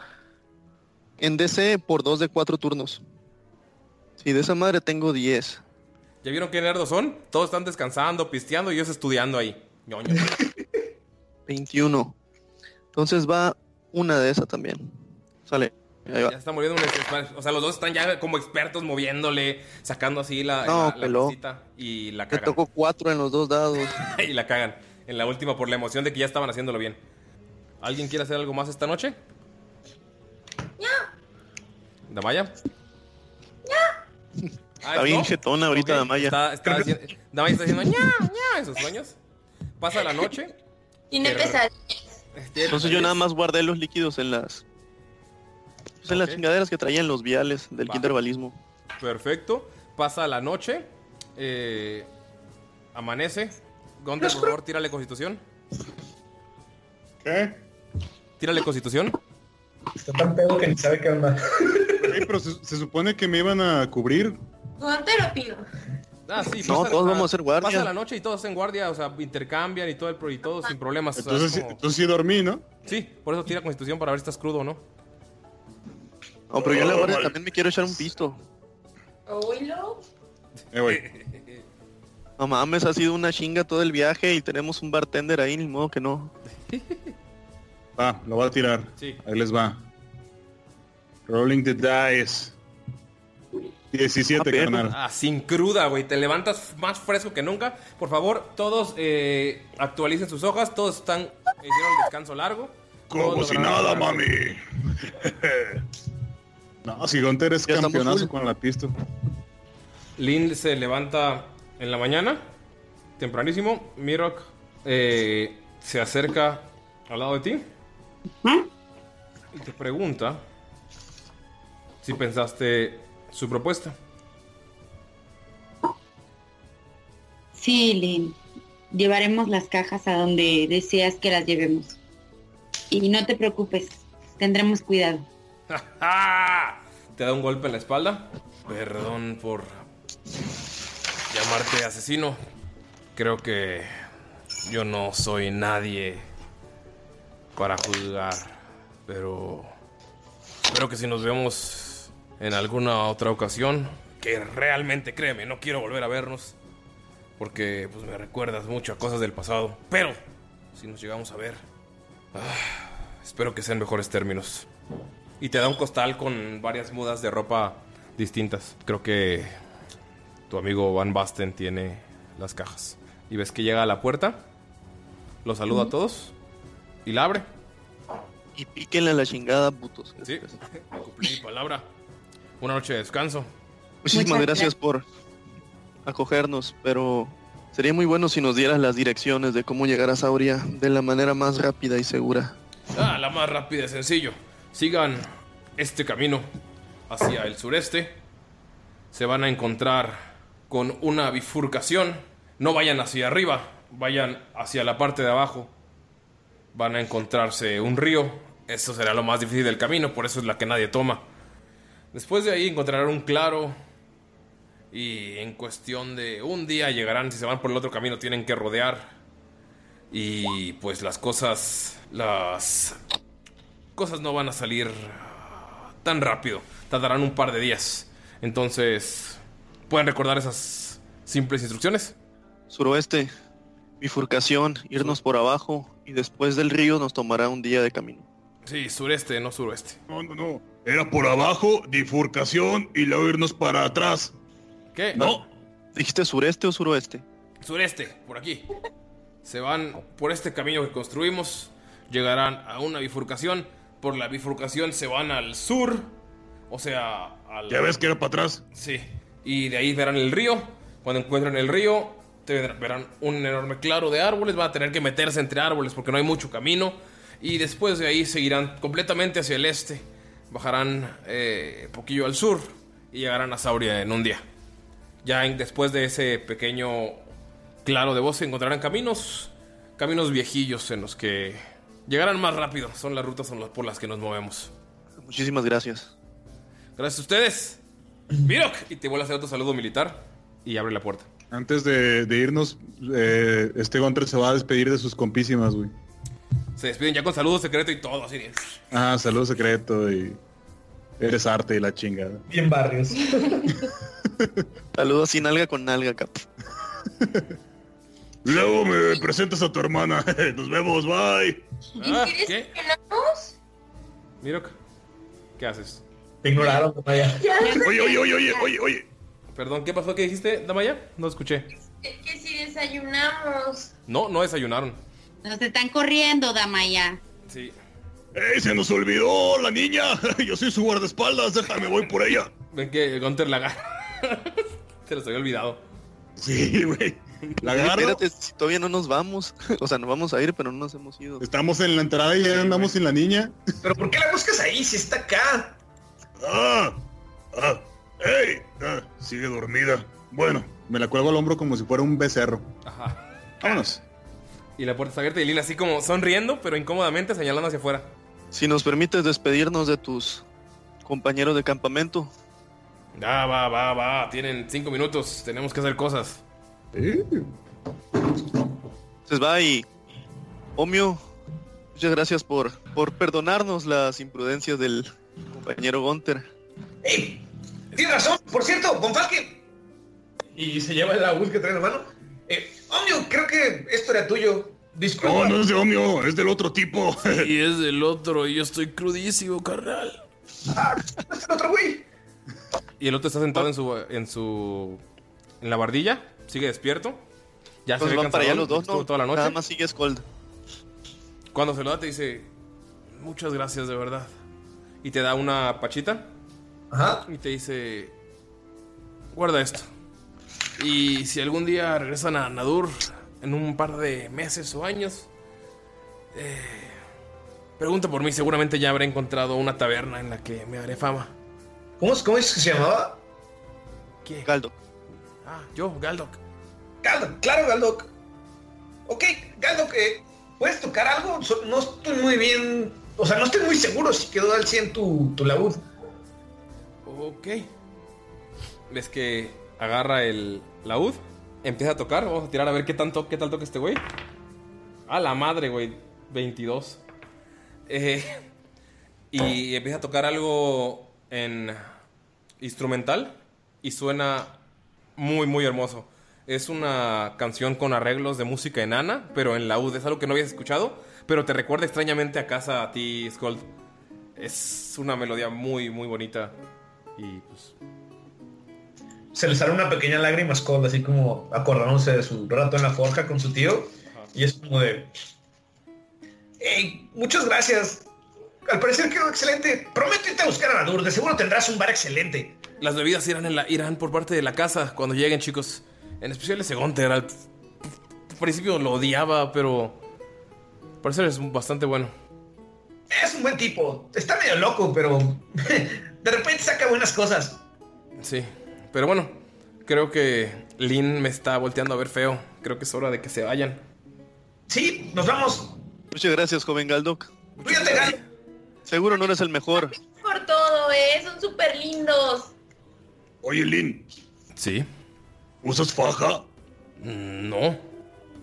en DC por 2 de 4 turnos. Sí, de esa madre tengo 10. ¿Ya vieron qué nerdos son? Todos están descansando, pisteando y ellos estudiando ahí. Ñoño. 21. Entonces va una de esa también. Sale. Ahí va. Ya está muriendo un O sea, los dos están ya como expertos moviéndole, sacando así la, No, la, la peló. cosita y la Te cagan. tocó 4 en los dos dados. y la cagan. En la última por la emoción de que ya estaban haciéndolo bien. ¿Alguien quiere hacer algo más esta noche? ¿Damaya? Ah, Está bien ¿no? jetona ahorita Ok, Damaya. Está, está haciendo- Damaya está diciendo ña, ña en sus sueños. Pasa la noche. Tiene Pero- pesadillas. Entonces yo nada más guardé los líquidos en las... pues en las chingaderas que traían los viales del kinderbalismo. Perfecto. Pasa la noche. eh, amanece. Gunter, por favor, tírale constitución. ¿Qué? Tírale constitución. Está tan pedo que ni sabe qué onda. Pero se, se supone que me iban a cubrir. ¿Guantero opino? Ah, sí, No, pasa- todos vamos a hacer guardia. Pasa la noche y todos en guardia, o sea, intercambian y todo el pro y todo sin problemas. o sea, Entonces, es sí- como- entonces sí dormí, ¿no? Sí, por eso tira constitución para ver si estás crudo o no. No, pero yo en la Oh, guardia mal. también me quiero echar un pisto. Oílo. Eh, güey. No mames, ha sido una chinga todo el viaje y tenemos un bartender ahí, ni modo que no. Va, lo voy a tirar. Sí. Ahí les va. Rolling the dice. 17, Ah, perro. carnal. Ah, sin cruda, güey. Te levantas más fresco que nunca. Por favor, todos eh, actualicen sus hojas. Todos están hicieron descanso largo. Como si nada, mami. No, si Gunter es Ya campeonazo con la pisto. Lynn se levanta en la mañana, tempranísimo. Mirok eh, se acerca al lado de ti y te pregunta si pensaste su propuesta. Sí, Lynn. Llevaremos las cajas a donde deseas que las llevemos. Y no te preocupes, tendremos cuidado. Te da un golpe en la espalda. Perdón por llamarte asesino. Creo que yo no soy nadie para juzgar, pero espero que si nos vemos en alguna otra ocasión, que realmente créeme, no quiero volver a vernos, porque pues me recuerdas mucho a cosas del pasado, pero si nos llegamos a ver, ah, espero que sean mejores términos. Y te da un costal con varias mudas de ropa distintas. Creo que tu amigo Van Basten tiene las cajas. Y ves que llega a la puerta, lo saluda a todos y la abre. Y píquenle a la chingada, putos. Sí, cumplí mi palabra. Una noche de descanso. Muchísimas Muchas gracias por acogernos, pero sería muy bueno si nos dieras las direcciones de cómo llegar a Sauria de la manera más rápida y segura. Ah, la más rápida y sencillo. Sigan este camino hacia el sureste. Se van a encontrar con una bifurcación. No vayan hacia arriba, vayan hacia la parte de abajo. Van a encontrarse un río. Eso será lo más difícil del camino, por eso es la que nadie toma. Después de ahí encontrarán un claro. Y en cuestión de un día llegarán, si se van por el otro camino tienen que rodear. Y pues las cosas, las cosas no van a salir tan rápido. Tardarán un par de días. Entonces, ¿pueden recordar esas simples instrucciones? Suroeste, bifurcación, irnos por abajo y después del río nos tomará un día de camino. Sí, sureste, no suroeste. No, no, no. Era por abajo, bifurcación y luego irnos para atrás. ¿Qué? No. ¿Dijiste sureste o suroeste? Sureste, por aquí. Se van por este camino que construimos, llegarán a una bifurcación. Por la bifurcación se van al sur, o sea, al... ¿Ya ves que era para atrás? Sí. Y de ahí verán el río. Cuando encuentren el río, verán un enorme claro de árboles. Van a tener que meterse entre árboles porque no hay mucho camino. Y después de ahí seguirán completamente hacia el este. Bajarán eh, poquillo al sur y llegarán a Sauria en un día. Ya en- después de ese pequeño claro de bosque encontrarán caminos, caminos viejillos en los que llegarán más rápido. Son las rutas son las- por las que nos movemos. Muchísimas gracias. Gracias a ustedes. Mirok. Y te vuelve a hacer otro saludo militar y abre la puerta. Antes de, de irnos, eh, este Gunter se va a despedir de sus compísimas, güey. Se despiden ya con saludo secreto y todo así. de- Ah, saludo secreto y eres arte y la chingada. Bien barrios. Saludos sin nalga con nalga, cap. Luego me presentas a tu hermana. Nos vemos, bye. Ah, ¿Quieres ¿Qué? Mirok. ¿Qué haces? Te ignoraron, Damaya. Ya, Oye, oye, oye, oye, oye, oye. Perdón, ¿qué pasó? ¿Qué dijiste, Damaya? No escuché. que, que si desayunamos. No, no desayunaron. Nos están corriendo, Damaya. Sí. ¡Ey, se nos olvidó la niña! Yo soy su guardaespaldas, déjame, voy por ella. Ven que Gunter la agarra. Se los había olvidado. Sí, güey. La Oye, agarro. Espérate, si todavía no nos vamos. O sea, nos vamos a ir, pero no nos hemos ido. Estamos en la entrada y ya andamos sin la niña. ¿Pero por qué la buscas ahí si está acá? ¡Ah! ¡Ah! ¡Ey! Ah, sigue dormida. Bueno, Me la cuelgo al hombro como si fuera un becerro. Ajá. Vámonos. Y la puerta está abierta y Lina así como sonriendo, pero incómodamente señalando hacia afuera. Si nos permites despedirnos de tus compañeros de campamento. Ah, va, va, va. Tienen cinco minutos. Tenemos que hacer cosas. Se va y... Omio, muchas gracias por, por perdonarnos las imprudencias del compañero Gunter. ¡Ey! Tienes razón, por cierto, Bonfalque. Y se lleva la bus que trae en la mano. Eh, Omnio, creo que esto era tuyo. Disculpa. no, no es de Omio, es del otro tipo. Y es del otro y yo estoy crudísimo, carnal. Ah, es el otro güey. Y el otro está sentado en su. en su. en la bardilla. Sigue despierto. Ya Entonces ve van para allá los dos, ¿no? toda la noche. Nada más sigue Scold. Cuando se lo da te dice. Muchas gracias de verdad. Y te da una pachita. Ajá. Y te dice. Guarda esto. Y si algún día regresan a Nadur. En un par de meses o años. eh, pregunta por mí. Seguramente ya habré encontrado una taberna en la que me haré fama. ¿Cómo, es- cómo es que se llamaba? ¿Qué? Galdo. Ah, yo, Galdok. Galdoc, claro, Galdoc. Ok, Galdoc, eh, ¿puedes tocar algo? No estoy muy bien. O sea, no estoy muy seguro si quedó al 100 tu, tu laúd. Ok. Ves que agarra el laúd, empieza a tocar. Vamos a tirar a ver qué tanto, qué tal toca este güey. A la madre, güey. 22. Eh, y empieza a tocar algo en instrumental y suena muy, muy hermoso. Es una canción con arreglos de música enana, pero en laúd. Es algo que no habías escuchado, pero te recuerda extrañamente a casa a ti, Skold. Es una melodía muy, muy bonita. Y pues. Se le sale una pequeña lágrima a Skull, así como acordándose de su rato en la forja con su tío. Y es como de. ¡Ey! Muchas gracias. Al parecer quedó excelente. Prometo irte a buscar a Nadur. De seguro tendrás un bar excelente. Las bebidas irán, en la, irán por parte de la casa cuando lleguen, chicos. En especial ese Gunter. Al al principio lo odiaba, pero. Parece es bastante bueno. Es un buen tipo. Está medio loco, pero de repente saca buenas cosas. Sí. Pero bueno, creo que Lynn me está volteando a ver feo. Creo que es hora de que se vayan. Sí, nos vamos. Muchas gracias, joven Galdoc. Cuídate, Gal. Seguro no eres el mejor. Por todo, eh. Son súper lindos. Oye, Lin, Sí. ¿usas faja? Mm, No.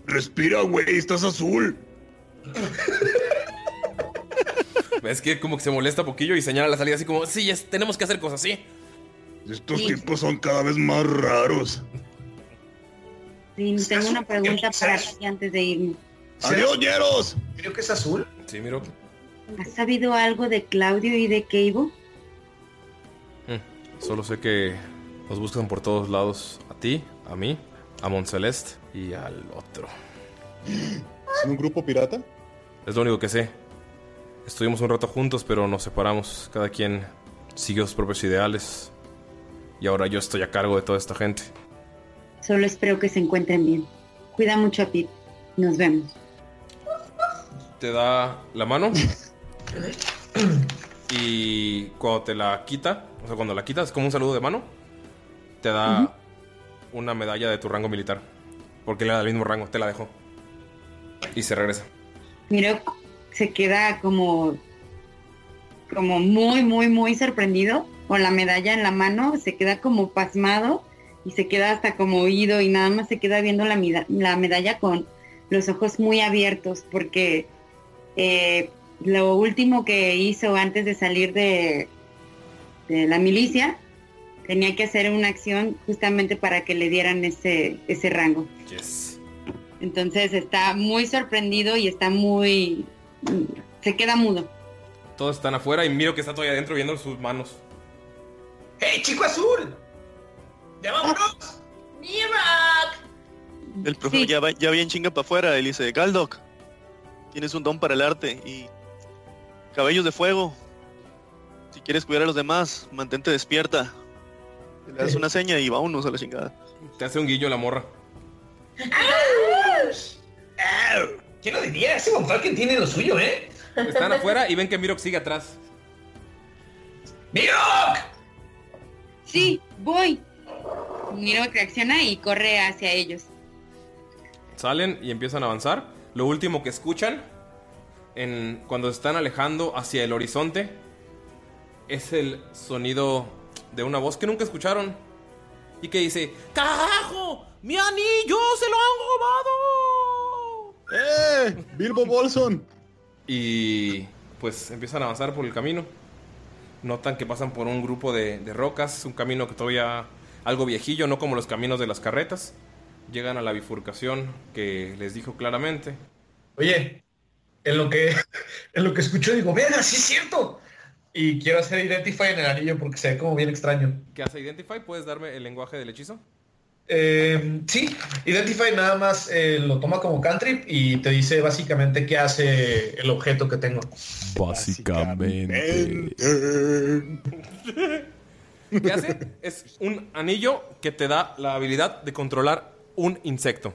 Respira, güey, estás azul. Ves que como que se molesta poquillo y señala la salida así como, sí, es- tenemos que hacer cosas, sí. Estos Sí. tipos son cada vez más raros. Sí, tengo una pregunta para ti antes de irme. ¡Adiós, ñeros! Creo que es azul. Sí, miro. ¿Has sabido algo de Claudio y de Cable? Mm, Solo sé que nos buscan por todos lados. A ti, a mí, a Monceleste y al otro. ¿Son un grupo pirata? Es lo único que sé. Estuvimos un rato juntos, pero nos separamos. Cada quien siguió sus propios ideales. Y ahora yo estoy a cargo de toda esta gente. Solo espero que se encuentren bien. Cuida mucho a Pete. Nos vemos. Te da la mano. y cuando te la quita, o sea, cuando la quitas, como un saludo de mano, te da una medalla de tu rango militar. Porque le da el mismo rango, te la dejó. Y se regresa. Miro, se queda como, como muy, muy, muy sorprendido con la medalla en la mano, se queda como pasmado y se queda hasta como oído y nada más se queda viendo la, medalla con los ojos muy abiertos porque eh, lo último que hizo antes de salir de, de la milicia tenía que hacer una acción justamente para que le dieran ese, ese rango. Yes. Entonces está muy sorprendido y está muy... se queda mudo. Todos están afuera y miro que está todavía adentro viendo sus manos. ¡Hey, chico azul! ¡Ya vámonos! ¡Mira! El profe ya, va, ya bien chinga para afuera. Él dice, Galdoc, tienes un don para el arte y cabellos de fuego. Si quieres cuidar a los demás, mantente despierta. Le das una seña y vámonos a la chingada. Te hace un guillo la morra. ¿Quién lo diría? Ese Von Falken tiene lo suyo, ¿eh? Están afuera y ven que Mirok sigue atrás. ¡Mirok! Sí, voy. Miro que reacciona y corre hacia ellos. Salen y empiezan a avanzar. Lo último que escuchan en, cuando se están alejando hacia el horizonte es el sonido de una voz que nunca escucharon y que dice: ¡Carajo! ¡Mi anillo se lo han robado! ¡Eh! ¡Bilbo Bolson! Y pues empiezan a avanzar por el camino. Notan que pasan por un grupo de, de rocas, un camino que todavía algo viejillo, no como los caminos de las carretas. Llegan a la bifurcación que les dijo claramente. Oye, en lo que en lo que escucho digo, vean, sí es cierto. Y quiero hacer Identify en el anillo porque se ve como bien extraño. ¿Qué hace Identify? ¿Puedes darme el lenguaje del hechizo? Eh, sí, Identify nada más eh, lo toma como cantrip y te dice básicamente qué hace el objeto que tengo. Básicamente. ¿Qué hace? Es un anillo que te da la habilidad de controlar un insecto.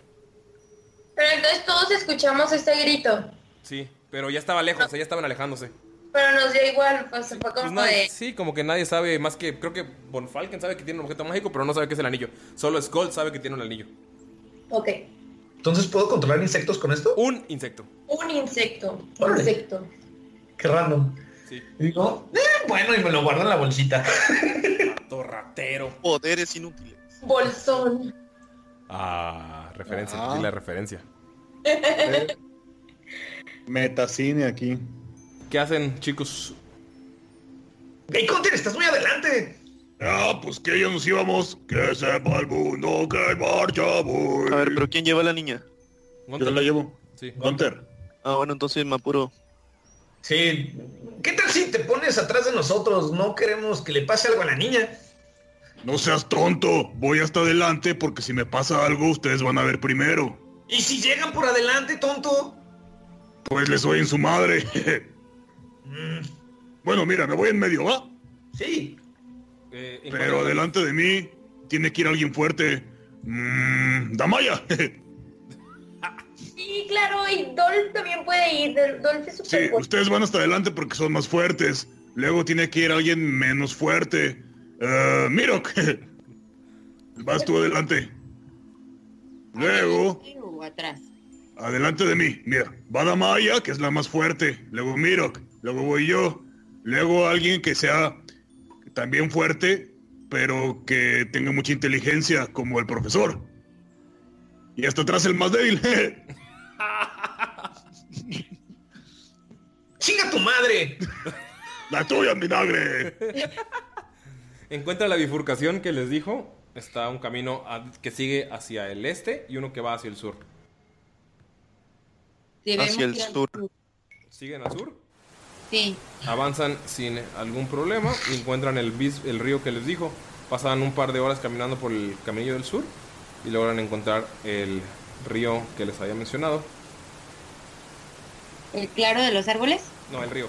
Pero entonces todos escuchamos este grito. Sí, pero ya estaba lejos, o sea, ya estaban alejándose. Pero nos dio igual, pues fue Pues como nadie- de... sí, como que nadie sabe más que. Creo que Von Falken sabe que tiene un objeto mágico, pero no sabe qué es el anillo. Solo Skull sabe que tiene un anillo. Ok. Entonces, ¿puedo controlar insectos con esto? Un insecto. Un insecto. Órale. Insecto. Qué random. Sí. Y digo, "Eh, bueno, y me lo guardo en la bolsita. Torratero. Poderes inútiles. Bolsón. Ah, referencia. Ah. La referencia. Metacine aquí. ¿Qué hacen, chicos? ¡Hey, Conter, estás muy adelante! Ah, pues que ya nos íbamos. Que sepa el mundo que marcha voy. A ver, pero ¿quién lleva a la niña? Yo la llevo. Sí. Gunter. Ah, bueno, entonces me apuro. Sí. ¿Qué tal si te pones atrás de nosotros? No queremos que le pase algo a la niña. No seas tonto. Voy hasta adelante porque si me pasa algo ustedes van a ver primero. ¿Y si llegan por adelante, tonto? Pues les soy en su madre. Mm, bueno, mira, me voy en medio, ¿va? sí. Eh, en Pero cuanto- adelante de mí tiene que ir alguien fuerte. Mmm, Damaya. Sí, claro, y Dolph también puede ir. Dol- Dolph es sí, súper fuerte. ustedes van hasta adelante porque son más fuertes. Luego tiene que ir alguien menos fuerte. Eh, Mirok. Vas tú adelante. Luego, O atrás. adelante de mí. Mira, va Damaya, que es la más fuerte. Luego Mirok. Luego voy yo. Luego alguien que sea también fuerte, pero que tenga mucha inteligencia, como el profesor. Y hasta atrás el más débil. ¡Chinga tu madre! la tuya, vinagre. Encuentra la bifurcación que les dijo. está un camino a- que sigue hacia el este y uno que va hacia el sur. Hacia el sur. ¿Siguen al sur? Sí. Avanzan sin algún problema y encuentran el, bis- el río que les dijo. Pasan un par de horas caminando por el caminillo del sur y logran encontrar el río que les había mencionado. ¿El claro de los árboles? No, el río.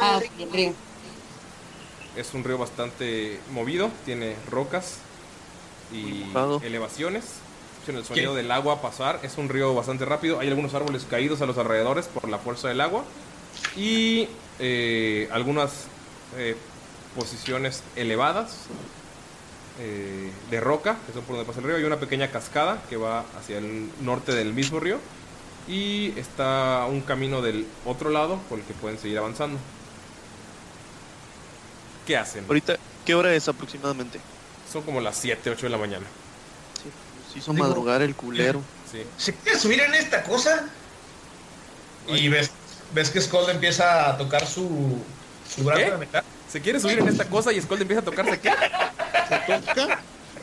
Ah, el río. Es un río bastante movido, tiene rocas y elevaciones. Escuchan el sonido del agua pasar. Es un río bastante rápido. Hay algunos árboles caídos a los alrededores por la fuerza del agua. Y eh, algunas eh, posiciones elevadas eh, de roca, que son por donde pasa el río. Hay una pequeña cascada que va hacia el norte del mismo río. Y está un camino del otro lado por el que pueden seguir avanzando. ¿Qué hacen? Ahorita, ¿qué hora es aproximadamente? Son como las 7, 8 de la mañana. Se hizo Digo, madrugar el culero. Sí. ¿Se quiere subir en esta cosa? Y ves, ves que Skull empieza a tocar su, su brazo ¿Qué? de metal. Se quiere subir en esta cosa y Skull empieza a tocarse qué?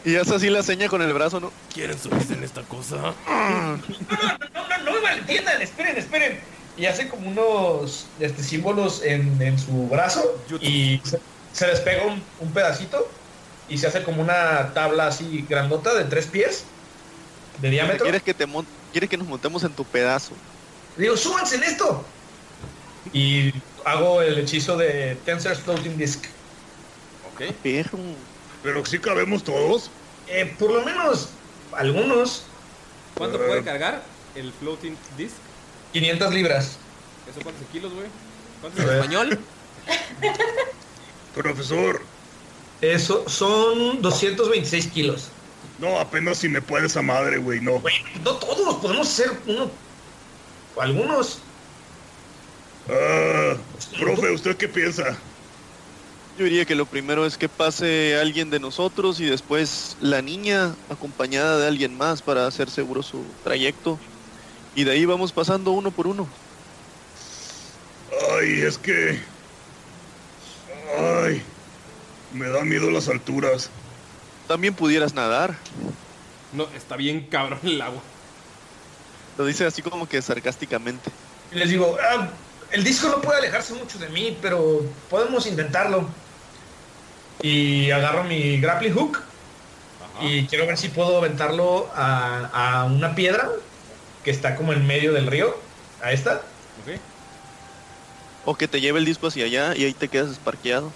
Y hace así la seña con el brazo, ¿no? ¿Quieren subirse en esta cosa? No, no, no me malentiendan, esperen, esperen. Y hace como unos este, símbolos en, en su brazo YouTube. y se, se despega un, un pedacito y se hace como una tabla así grandota de tres pies de diámetro. ¿Quieres que, te mon- ¿Quieres que nos montemos en tu pedazo? Digo, súbanse en esto. Y hago el hechizo de Tensor's Floating Disc. Ok. Perro. Pero sí cabemos todos. Eh, por lo menos algunos ¿Cuánto puede cargar el floating disc? 500 libras. ¿Eso cuántos kilos, güey? ¿Cuánto A en español? Profesor, Eso son 226 kilos. no, apenas si me puede esa madre, güey, no. No todos, podemos ser uno. Algunos. Ah, profe, ¿usted qué piensa? Yo diría que lo primero es que pase alguien de nosotros y después la niña acompañada de alguien más para hacer seguro su trayecto. Y de ahí vamos pasando uno por uno. Ay, es que... Ay, me da miedo las alturas. También pudieras nadar. No, está bien cabrón el agua. Lo dice así como que sarcásticamente. Y les digo, "Ah, el disco no puede alejarse mucho de mí, pero podemos intentarlo. Y agarro mi grappling hook Ajá. y quiero ver si puedo aventarlo a, a una piedra que está como en medio del río. A esta. Ok. O que te lleve el disco hacia allá y ahí te quedas esparqueado.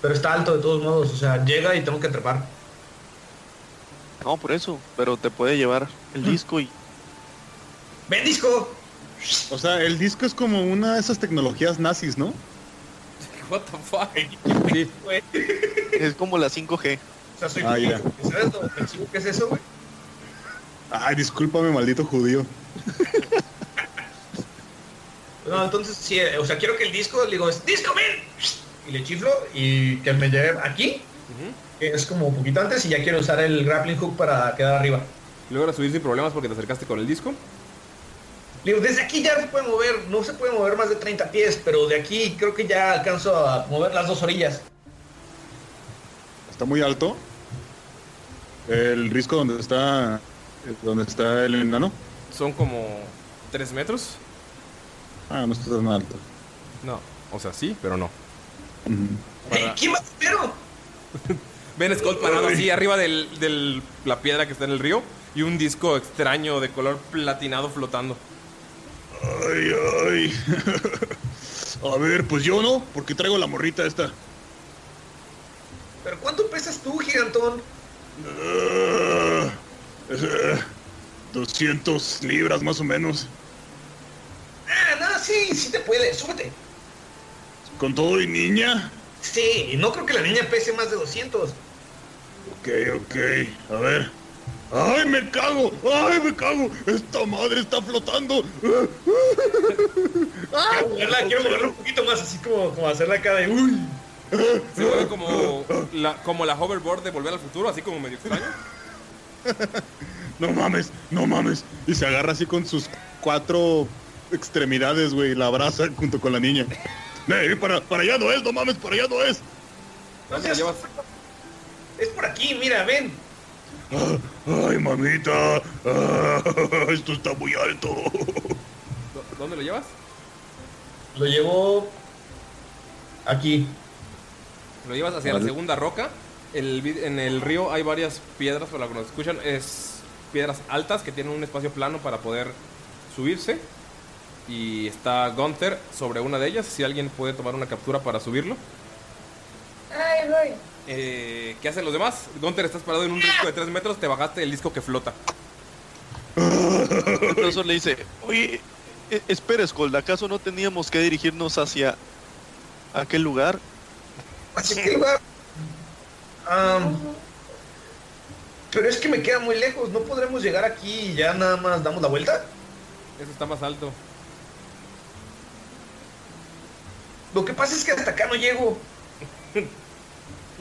Pero está alto de todos modos, o sea, llega y tengo que trepar. No, por eso. Pero te puede llevar el disco y ¡Ven disco! O sea, el disco es como una de esas tecnologías nazis, ¿no? What the fuck? Sí. Es como la 5G. O sea, soy Ah. ¿Sabes lo ofensivo que es eso, güey? Ay, discúlpame, maldito judío. No, entonces sí, eh, o sea, quiero que el disco, le digo, es disco, ven. Y le chiflo y que me lleve aquí, que es como un poquito antes, y ya quiero usar el grappling hook para quedar arriba. Logras subir sin problemas porque te acercaste con el disco. Le digo, desde aquí ya se puede mover, no se puede mover más de 30 pies, pero de aquí creo que ya alcanzo a mover las dos orillas. Está muy alto. El risco donde está donde está el enano. Son como 3 metros. Ah, no está tan alto. No, o sea, sí, pero no. Ujú. Para- ¿Quién va primero? Ven Skull parado así arriba de del, la piedra que está en el río y un disco extraño de color platinado flotando. Ay, ay. A ver, pues yo no, porque traigo la morrita esta. ¿Pero cuánto pesas tú, gigantón? Ah, eh, 200 libras más o menos. Ah, no, sí, sí te puede, súbete. Con todo y niña. Sí, no creo que la niña pese más de 200. Ok, ok. A ver. ¡Ay, me cago! ¡Ay, me cago! ¡Esta madre está flotando! Quiero moverla, quiero moverla un poquito más, así como, como hacerla acá de uy. Se mueve como la, como la hoverboard de Volver al Futuro, así como medio extraño. ¡No mames! ¡No mames! Y se agarra así con sus cuatro extremidades, güey, y la abraza junto con la niña. ¡Eh, para, para allá no es! ¡No mames! ¡Para allá no es! ¿Cuánto te llevas? Es por aquí, mira, ven. Ay, mamita. Ah, esto está muy alto. ¿Dó- ¿Dónde lo llevas? Lo llevo aquí. Lo llevas hacia la segunda roca. El vid- en el río hay varias piedras, para los que nos escuchan, es piedras altas que tienen un espacio plano para poder subirse. Y está Gunther sobre una de ellas. Si alguien puede tomar una captura para subirlo. Ay, voy. Eh, ¿Qué hacen los demás? Gunther, estás parado en un disco de 3 metros. Te bajaste el disco que flota. El profesor le dice, oye, e- espera, Skold, ¿acaso no teníamos que dirigirnos hacia aquel lugar? ¿Hacia qué lugar? Pero es que me queda muy lejos. ¿No podremos llegar aquí y ya nada más damos la vuelta? Eso está más alto. Lo que pasa es que hasta acá no llego.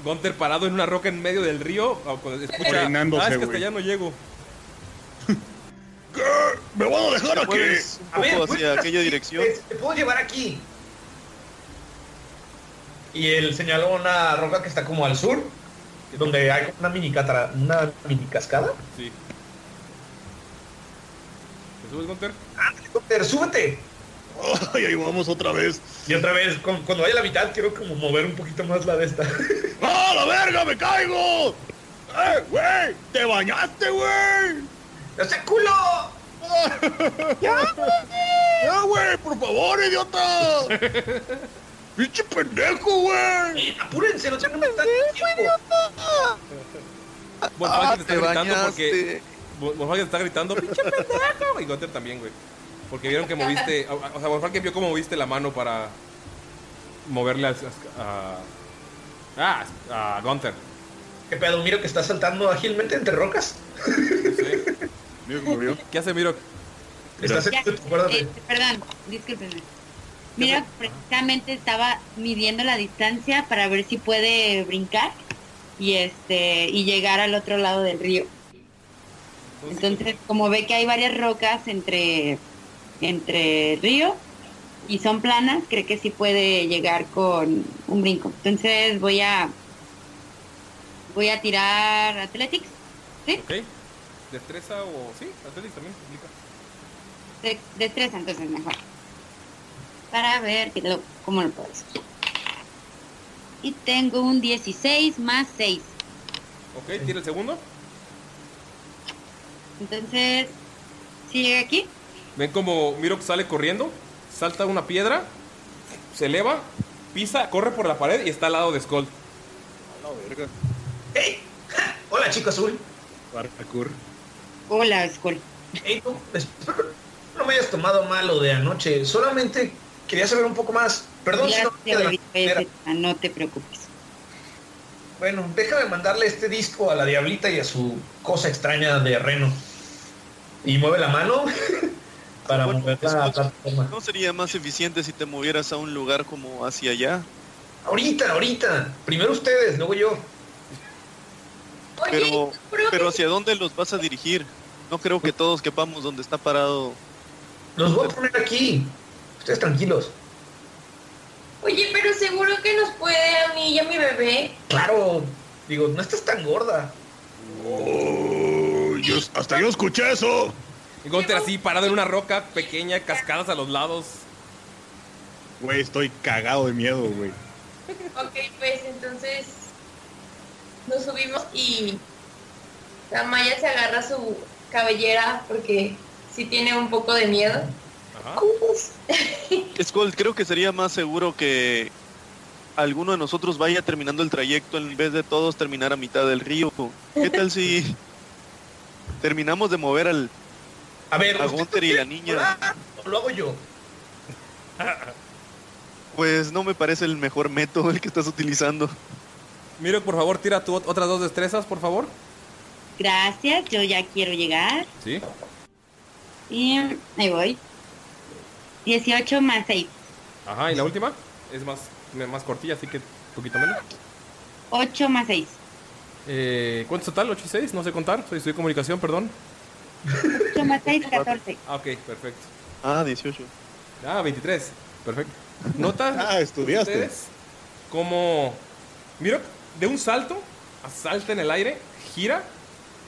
Gunther parado en una roca en medio del río. ah, Escucha. Ah, es que hasta allá no llego. ¿Qué? ¿Me van a dejar ¿Te aquí? A ver, poco ¿puedes- hacia aquella dirección? Te, te puedo llevar aquí. Y él señaló una roca que está como al sur, donde hay como una mini, catara- una mini cascada. Sí. ¿Te subes, Gunther? Ándale, Gunter, súbete. Ay, ahí vamos otra vez. Y otra vez, cuando vaya a la mitad, quiero como mover un poquito más la de esta. ¡Ah, la verga, me caigo! ¡Eh, güey! ¡Te bañaste, güey! ¡No sea culo! ¡Ya, güey! ¡Por favor, idiota! ¡Pinche pendejo, güey! Eh, Apúrense, no tengan tanto tiempo. Volkswagen te está te gritando porque. Vol- Volkswagen te está gritando, pinche pendejo. Y Gunther también, güey. Porque vieron que moviste. O sea, Volkswagen vio cómo moviste la mano para moverle a. a, ah, a Gunther. ¿Qué pedo? Miro que está saltando ágilmente entre rocas. ¿Qué hace Miro? Estás Ya, en eh, perdón, discúlpenme. Mira, precisamente estaba midiendo la distancia para ver si puede brincar y este y llegar al otro lado del río. Entonces, como ve que hay varias rocas entre entre río y son planas, cree que sí puede llegar con un brinco. Entonces voy a voy a tirar Athletics, ¿sí? ¿Ok? ¿Destreza o.? Sí, Athletics también se. De, destreza, entonces mejor. Para ver que lo- cómo lo puedo hacer. Y tengo un 16 más 6. Ok, tira el segundo. Entonces, si llega aquí, Ven como Miro sale corriendo, salta una piedra, se eleva, pisa, corre por la pared y está al lado de Skull. A la verga. ¡Ey! ¡Ja! Hola, chico azul. Parkour. hola, Skull. Ey, no, espero no me hayas tomado mal lo de anoche. Solamente quería saber un poco más. Perdón si Ya no te de no te preocupes. Bueno, déjame mandarle este disco a la diablita y a su cosa extraña de reno. Y mueve la mano para Bueno, plataforma. ¿No sería más eficiente si te movieras a un lugar como hacia allá? Ahorita, ahorita. Primero ustedes, luego yo. Oye, Pero, pero ¿hacia dónde los vas a dirigir? No creo que todos quepamos donde está parado. Los voy a poner aquí. Ustedes tranquilos. Oye, pero seguro que nos puede a mí y a mi bebé. Claro. Digo, no estás tan gorda. Oh, yo- hasta yo escuché eso. Gunter así parado en una roca pequeña, cascadas a los lados. Güey, estoy cagado de miedo, güey. Ok, pues entonces nos subimos y la Maya se agarra su cabellera porque sí tiene un poco de miedo. Ajá. Skull, creo que sería más seguro que alguno de nosotros vaya terminando el trayecto en vez de todos terminar a mitad del río. ¿Qué tal si terminamos de mover al... A ver, A ¿ustedes Gunter y la niña. Lo hago yo. Pues no me parece el mejor método el que estás utilizando. Miro, por favor, tira tu ot- otras dos destrezas, por favor. Gracias, yo ya quiero llegar. Sí. Y ahí voy. 18 más 6. Ajá, y la última es más, más cortilla, así que un poquito menos. 8 más 6. Eh, ¿Cuánto es total? ¿8 y 6? No sé contar. Soy estudié comunicación, perdón. 8 más 6, 14. Ah, ok, perfecto. Ah, 18. Ah, 23. Perfecto. Nota Ah, estudiaste. ustedes como... Miro, de un salto, salta en el aire, gira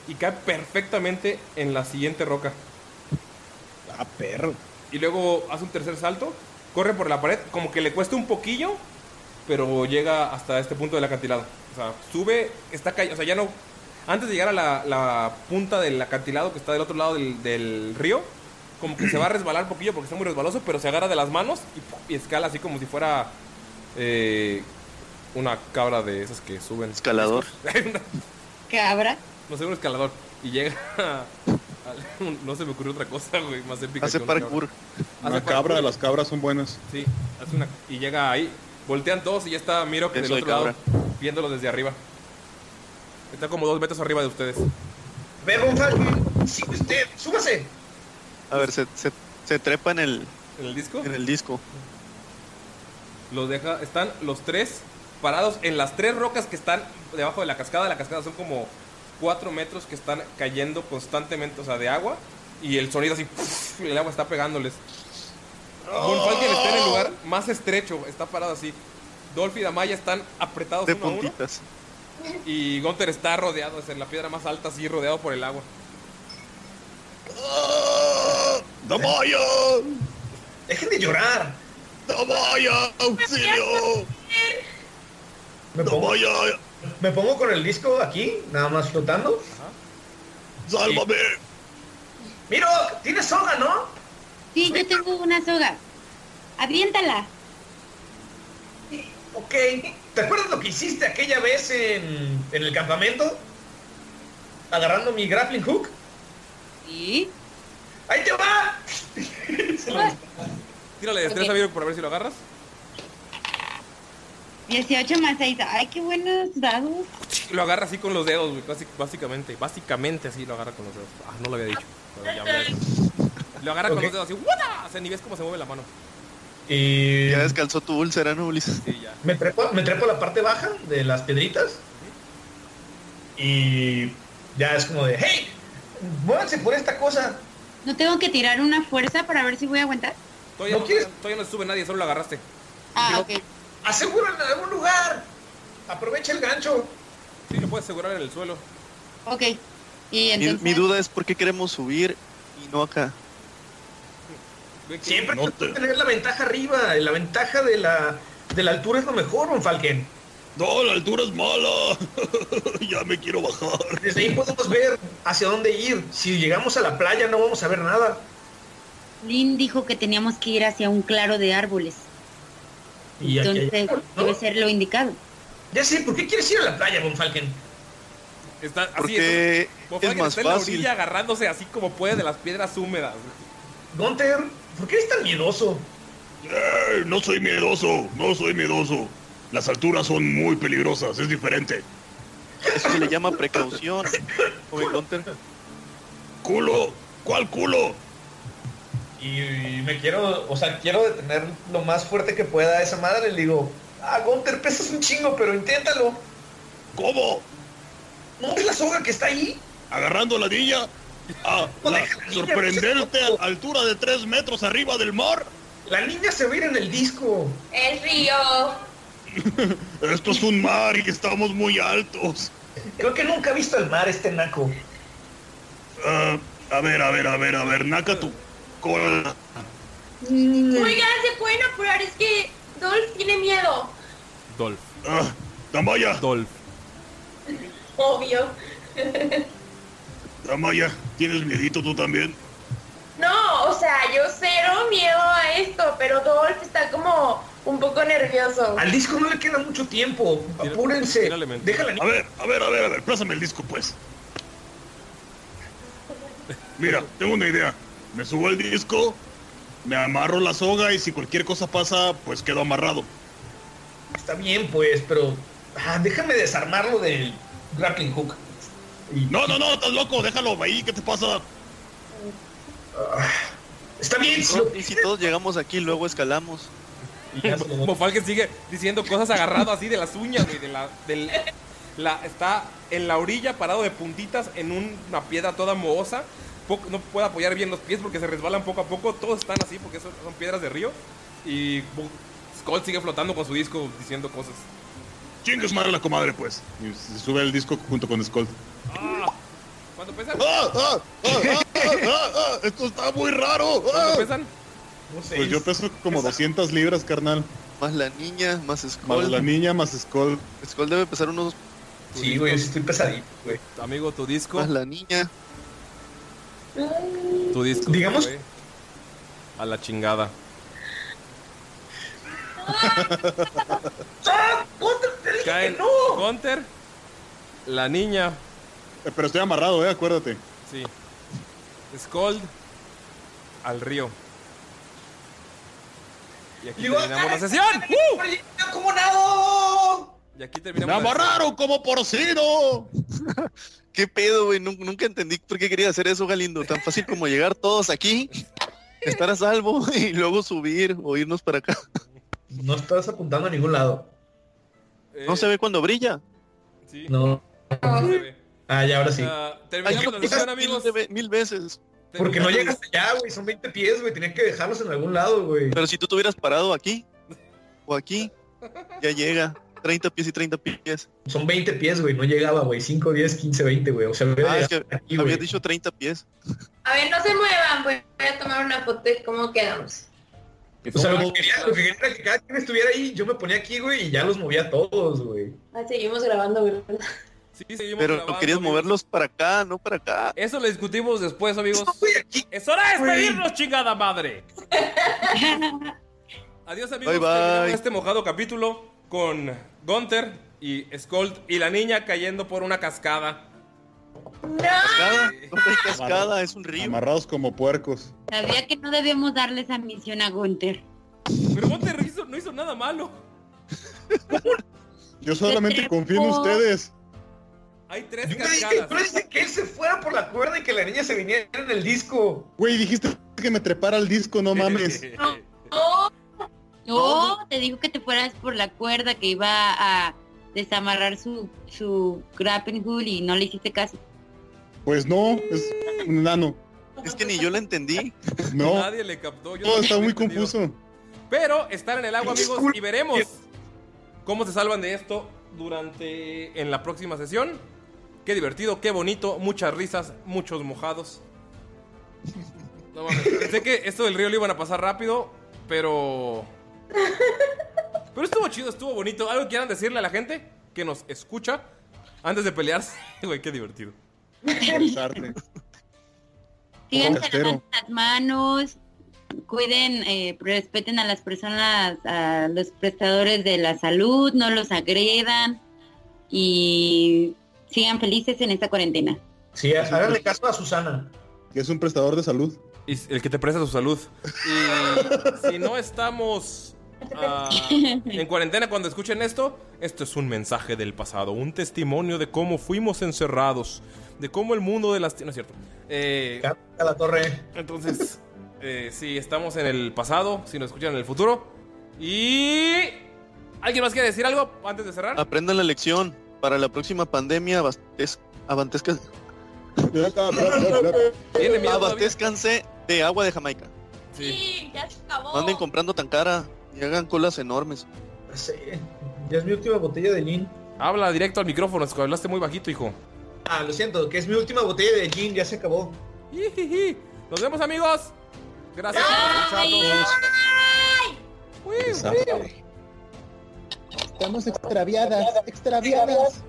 y cae perfectamente en la siguiente roca. Ah, perro. Y luego hace un tercer salto, corre por la pared, como que le cuesta un poquillo, pero llega hasta este punto del acantilado. O sea, sube, está cayendo, o sea, ya no... Antes de llegar a la, la punta del acantilado que está del otro lado del, del río, como que se va a resbalar un poquillo porque está muy resbaloso, pero se agarra de las manos y, ¡pum! y escala así como si fuera eh, una cabra de esas que suben. Escalador. Cabra. no sé, un escalador. Y llega a- al- No se me ocurrió otra cosa, güey, más épica. Hace que una cabra. parkour. Hace Una cabra, parkour. las cabras son buenas. Sí, hace una. Y llega ahí. Voltean todos y ya está Miro que del otro lado, viéndolo desde arriba. Está como dos metros arriba de ustedes. Ve, Von Falken, sí, usted, súbase. A ver, se, se, se trepa en el, ¿En el disco? en el disco. Los deja. Están los tres parados en las tres rocas que están debajo de la cascada. La cascada son como cuatro metros que están cayendo constantemente, o sea, de agua. Y el sonido así, el agua está pegándoles. Von Falken está en el lugar más estrecho, está parado así. Dolph y Damaya están apretados De uno a uno. Y Gunter está rodeado, es en la piedra más alta, así rodeado por el agua. ¡Ah! Dejen de llorar. ¡Auxilio! Me pongo, me pongo con el disco aquí, nada más flotando. ¡Sálvame! Miro, tienes soga, ¿no? Sí, yo tengo una soga. Aviéntala. Ok. ¿Te acuerdas lo que hiciste aquella vez en, en el campamento? Agarrando mi grappling hook. Sí. ¡Ahí te va! Tírale destreza, Ok. Viro, por ver si lo agarras. 18 más 6. Ay, qué buenos dados. Lo agarra así con los dedos, güey, básicamente. Básicamente así lo agarra con los dedos. Ah, no lo había dicho. pero ya me- Lo agarra con los dedos así. ¡Wada! O sea, ni ves cómo se mueve la mano. Y Ya descalzó tu úlcera, ¿no, Ulises? Sí, ya. me trepo, me trepo a la parte baja de las piedritas. Y ya es como de, hey, muévanse por esta cosa. ¿No tengo que tirar una fuerza para ver si voy a aguantar? Todavía ¿No no, quieres? todavía no sube nadie, solo lo agarraste. Ah, Yo- ok. Aseguran en algún lugar. Aprovecha el gancho. Sí, lo puedes asegurar en el suelo. Ok. Y Mi, entonces... mi duda es por qué queremos subir y no acá. Siempre No te- tener la ventaja arriba. La ventaja de la, de la altura es lo mejor, Von Falken. ¡No, la altura es mala! ya me quiero bajar. Desde ahí podemos ver hacia dónde ir. Si llegamos a la playa no vamos a ver nada. Lynn dijo que teníamos que ir hacia un claro de árboles. Y aquí hay- Entonces ¿no? debe ser lo indicado. Ya sé, ¿por qué quieres ir a la playa, Von Falken? Está así. Porque es más está en la fácil. orilla agarrándose así como puede de las piedras húmedas. Gunter, ¿por qué eres tan miedoso? ¡Eh! No soy miedoso, no soy miedoso. Las alturas son muy peligrosas, es diferente. Eso se le llama precaución. Joven Gunter. ¡Culo! ¿Cuál culo? Y me quiero, o sea, quiero detener lo más fuerte que pueda a esa madre. Le digo, ah, Gunter, pesas un chingo, pero inténtalo. ¿Cómo? ¿No ves la soga que está ahí? ¿Agarrando la niña? Ah, la- la sorprenderte a altura de tres metros arriba del mar. La niña se va a ir en el disco. El río. Esto es un mar y estamos muy altos. Creo que nunca ha visto el mar este naco. Ah, a ver, a ver, a ver, a ver, Naka, tu cola. Oigan, se pueden apurar, es que Dolph tiene miedo. Dolph. Ah, Damaya, Dolph. Obvio. Damaya, ¿tienes miedito tú también? No, o sea, yo cero miedo a esto, pero Dolph está como un poco nervioso. Al disco no le queda mucho tiempo. Apúrense. tírale mente. Deja la A ver, a ver, a ver, a ver, plásame el disco, pues. Mira, tengo una idea. Me subo al disco, me amarro la soga y si cualquier cosa pasa, pues quedo amarrado. Está bien, pues, pero ah, déjame desarmarlo del grappling hook. Y- No, no, no, estás loco, déjalo ahí, ¿qué te pasa? Está bien, si lo Y si todos llegamos aquí, luego escalamos. Von Falken sigue diciendo cosas agarrado así de las uñas, güey, de la, del, la, está en la orilla parado de puntitas en un- una piedra toda mohosa. Poco- no puede apoyar bien los pies porque se resbalan poco a poco. Todos están así porque son, son piedras de río. Y Bo- Skull sigue flotando con su disco diciendo cosas. Chingue su madre la comadre, pues. Y se sube el disco junto con Skull. ¿Cuánto pesan? ¡Ah, ah, ah! ¡Esto está muy raro! ¿Cuánto pesan? Pues yo peso como 200 libras, carnal. Más la niña, más Más Skull. la niña, más Skull. Skull debe pesar unos... Sí, güey, yo sí estoy pesadito, güey. Amigo, tu disco. Más la niña. Tu disco. Digamos- güey. A la chingada. ¡Ah! ¡Contra! ¡Te dije que no! Gunter, la niña, pero estoy amarrado, eh, acuérdate. sí. Scold al río. Y aquí Digo, terminamos la ¡ay! sesión. ¡Uh! ¡Ay, ¿Cómo nado? Y aquí ¡Me terminamos la amarraron como porcino! ¿Qué pedo, güey? Nun- Nunca entendí por qué quería hacer eso, Galindo. Tan fácil como llegar todos aquí, estar a salvo y luego subir o irnos para acá. No estás apuntando a ningún lado. Eh, No se ve cuando brilla. Sí, No. no se ve. Ah, ya, ahora sí. Ay, terminamos yo la mil, sesión, amigos. ve- mil veces. Porque no Terminamos- llegas allá, güey. Son 20 pies, güey. Tenía que dejarlos en algún lado, güey. Pero si tú te hubieras parado aquí o aquí, ya llega. 30 pies y 30 pies. Son 20 pies, güey. No llegaba, güey. 5, 10, 15, 20, güey. O sea, Ah, es que aquí, habías güey. dicho 30 pies. A ver, no se muevan, voy a tomar una foto de cómo quedamos. O sea, lo que quería, lo que quería era que cada quien estuviera ahí. Yo me ponía aquí, güey, y ya los movía a todos, güey. Ah, seguimos grabando, güey. Sí, seguimos Pero grabando, querías amigos. moverlos para acá, no para acá. Eso lo discutimos después, amigos. Aquí. ¡Es hora de despedirnos, chingada madre! Adiós, amigos. Bye, este mojado capítulo con Gunther y Skold y la niña cayendo por una cascada. Cascada, no hay cascada, es un río. Amarrados como puercos. Sabía que no debíamos darle esa misión a Gunther. Pero Gunther hizo- no hizo nada malo. Yo solamente confío en ustedes. Hay tres Yo cascadas. yo dije que él se fuera por la cuerda y que la niña se viniera en el disco. Güey, dijiste que me trepara al disco, no mames. Oh, No, te dijo que te fueras por la cuerda que iba a desamarrar su, su grappling hook y no le hiciste caso. Pues no, es un enano. Es que ni yo la entendí. No, Nadie le captó. yo todo no está lo muy confuso. Pero estar en el agua, amigos, y veremos cómo se salvan de esto durante en la próxima sesión. Qué divertido, qué bonito, muchas risas, muchos mojados. No mames, pensé que esto del río lo iban a pasar rápido, pero pero estuvo chido, estuvo bonito. ¿Algo quieran decirle a la gente que nos escucha antes de pelearse? Güey, qué divertido. Lavando las manos, cuiden, eh, respeten a las personas, a los prestadores de la salud, no los agredan y sigan felices en esta cuarentena. Sí, háganle caso a Susana. Que es un prestador de salud. Y el que te presta su salud. Y si no estamos ah, en cuarentena cuando escuchen esto, esto es un mensaje del pasado, un testimonio de cómo fuimos encerrados, de cómo el mundo de las... No es cierto. Eh, A la torre. entonces, eh, sí, estamos en el pasado, si nos escuchan en el futuro. Y... ¿Alguien más quiere decir algo antes de cerrar? Aprendan la lección. Para la próxima pandemia, abastez- abastezca- ¿Tiene miedo todavía? abastezcanse de agua de Jamaica. Sí. sí, ya se acabó. No anden comprando tan cara y hagan colas enormes. Sí, ya es mi última botella de gin. Habla directo al micrófono, es que hablaste muy bajito, hijo. Ah, lo siento, que es mi última botella de gin, ya se acabó. Nos vemos, amigos. Gracias por escucharnos. Estamos extraviadas, extraviadas.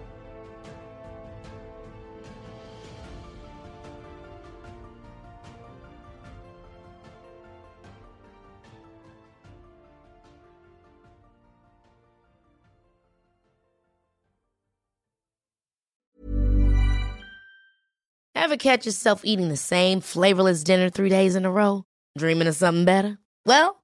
Ever catch yourself eating the same flavorless dinner three days in a row? Dreaming of something better? Well,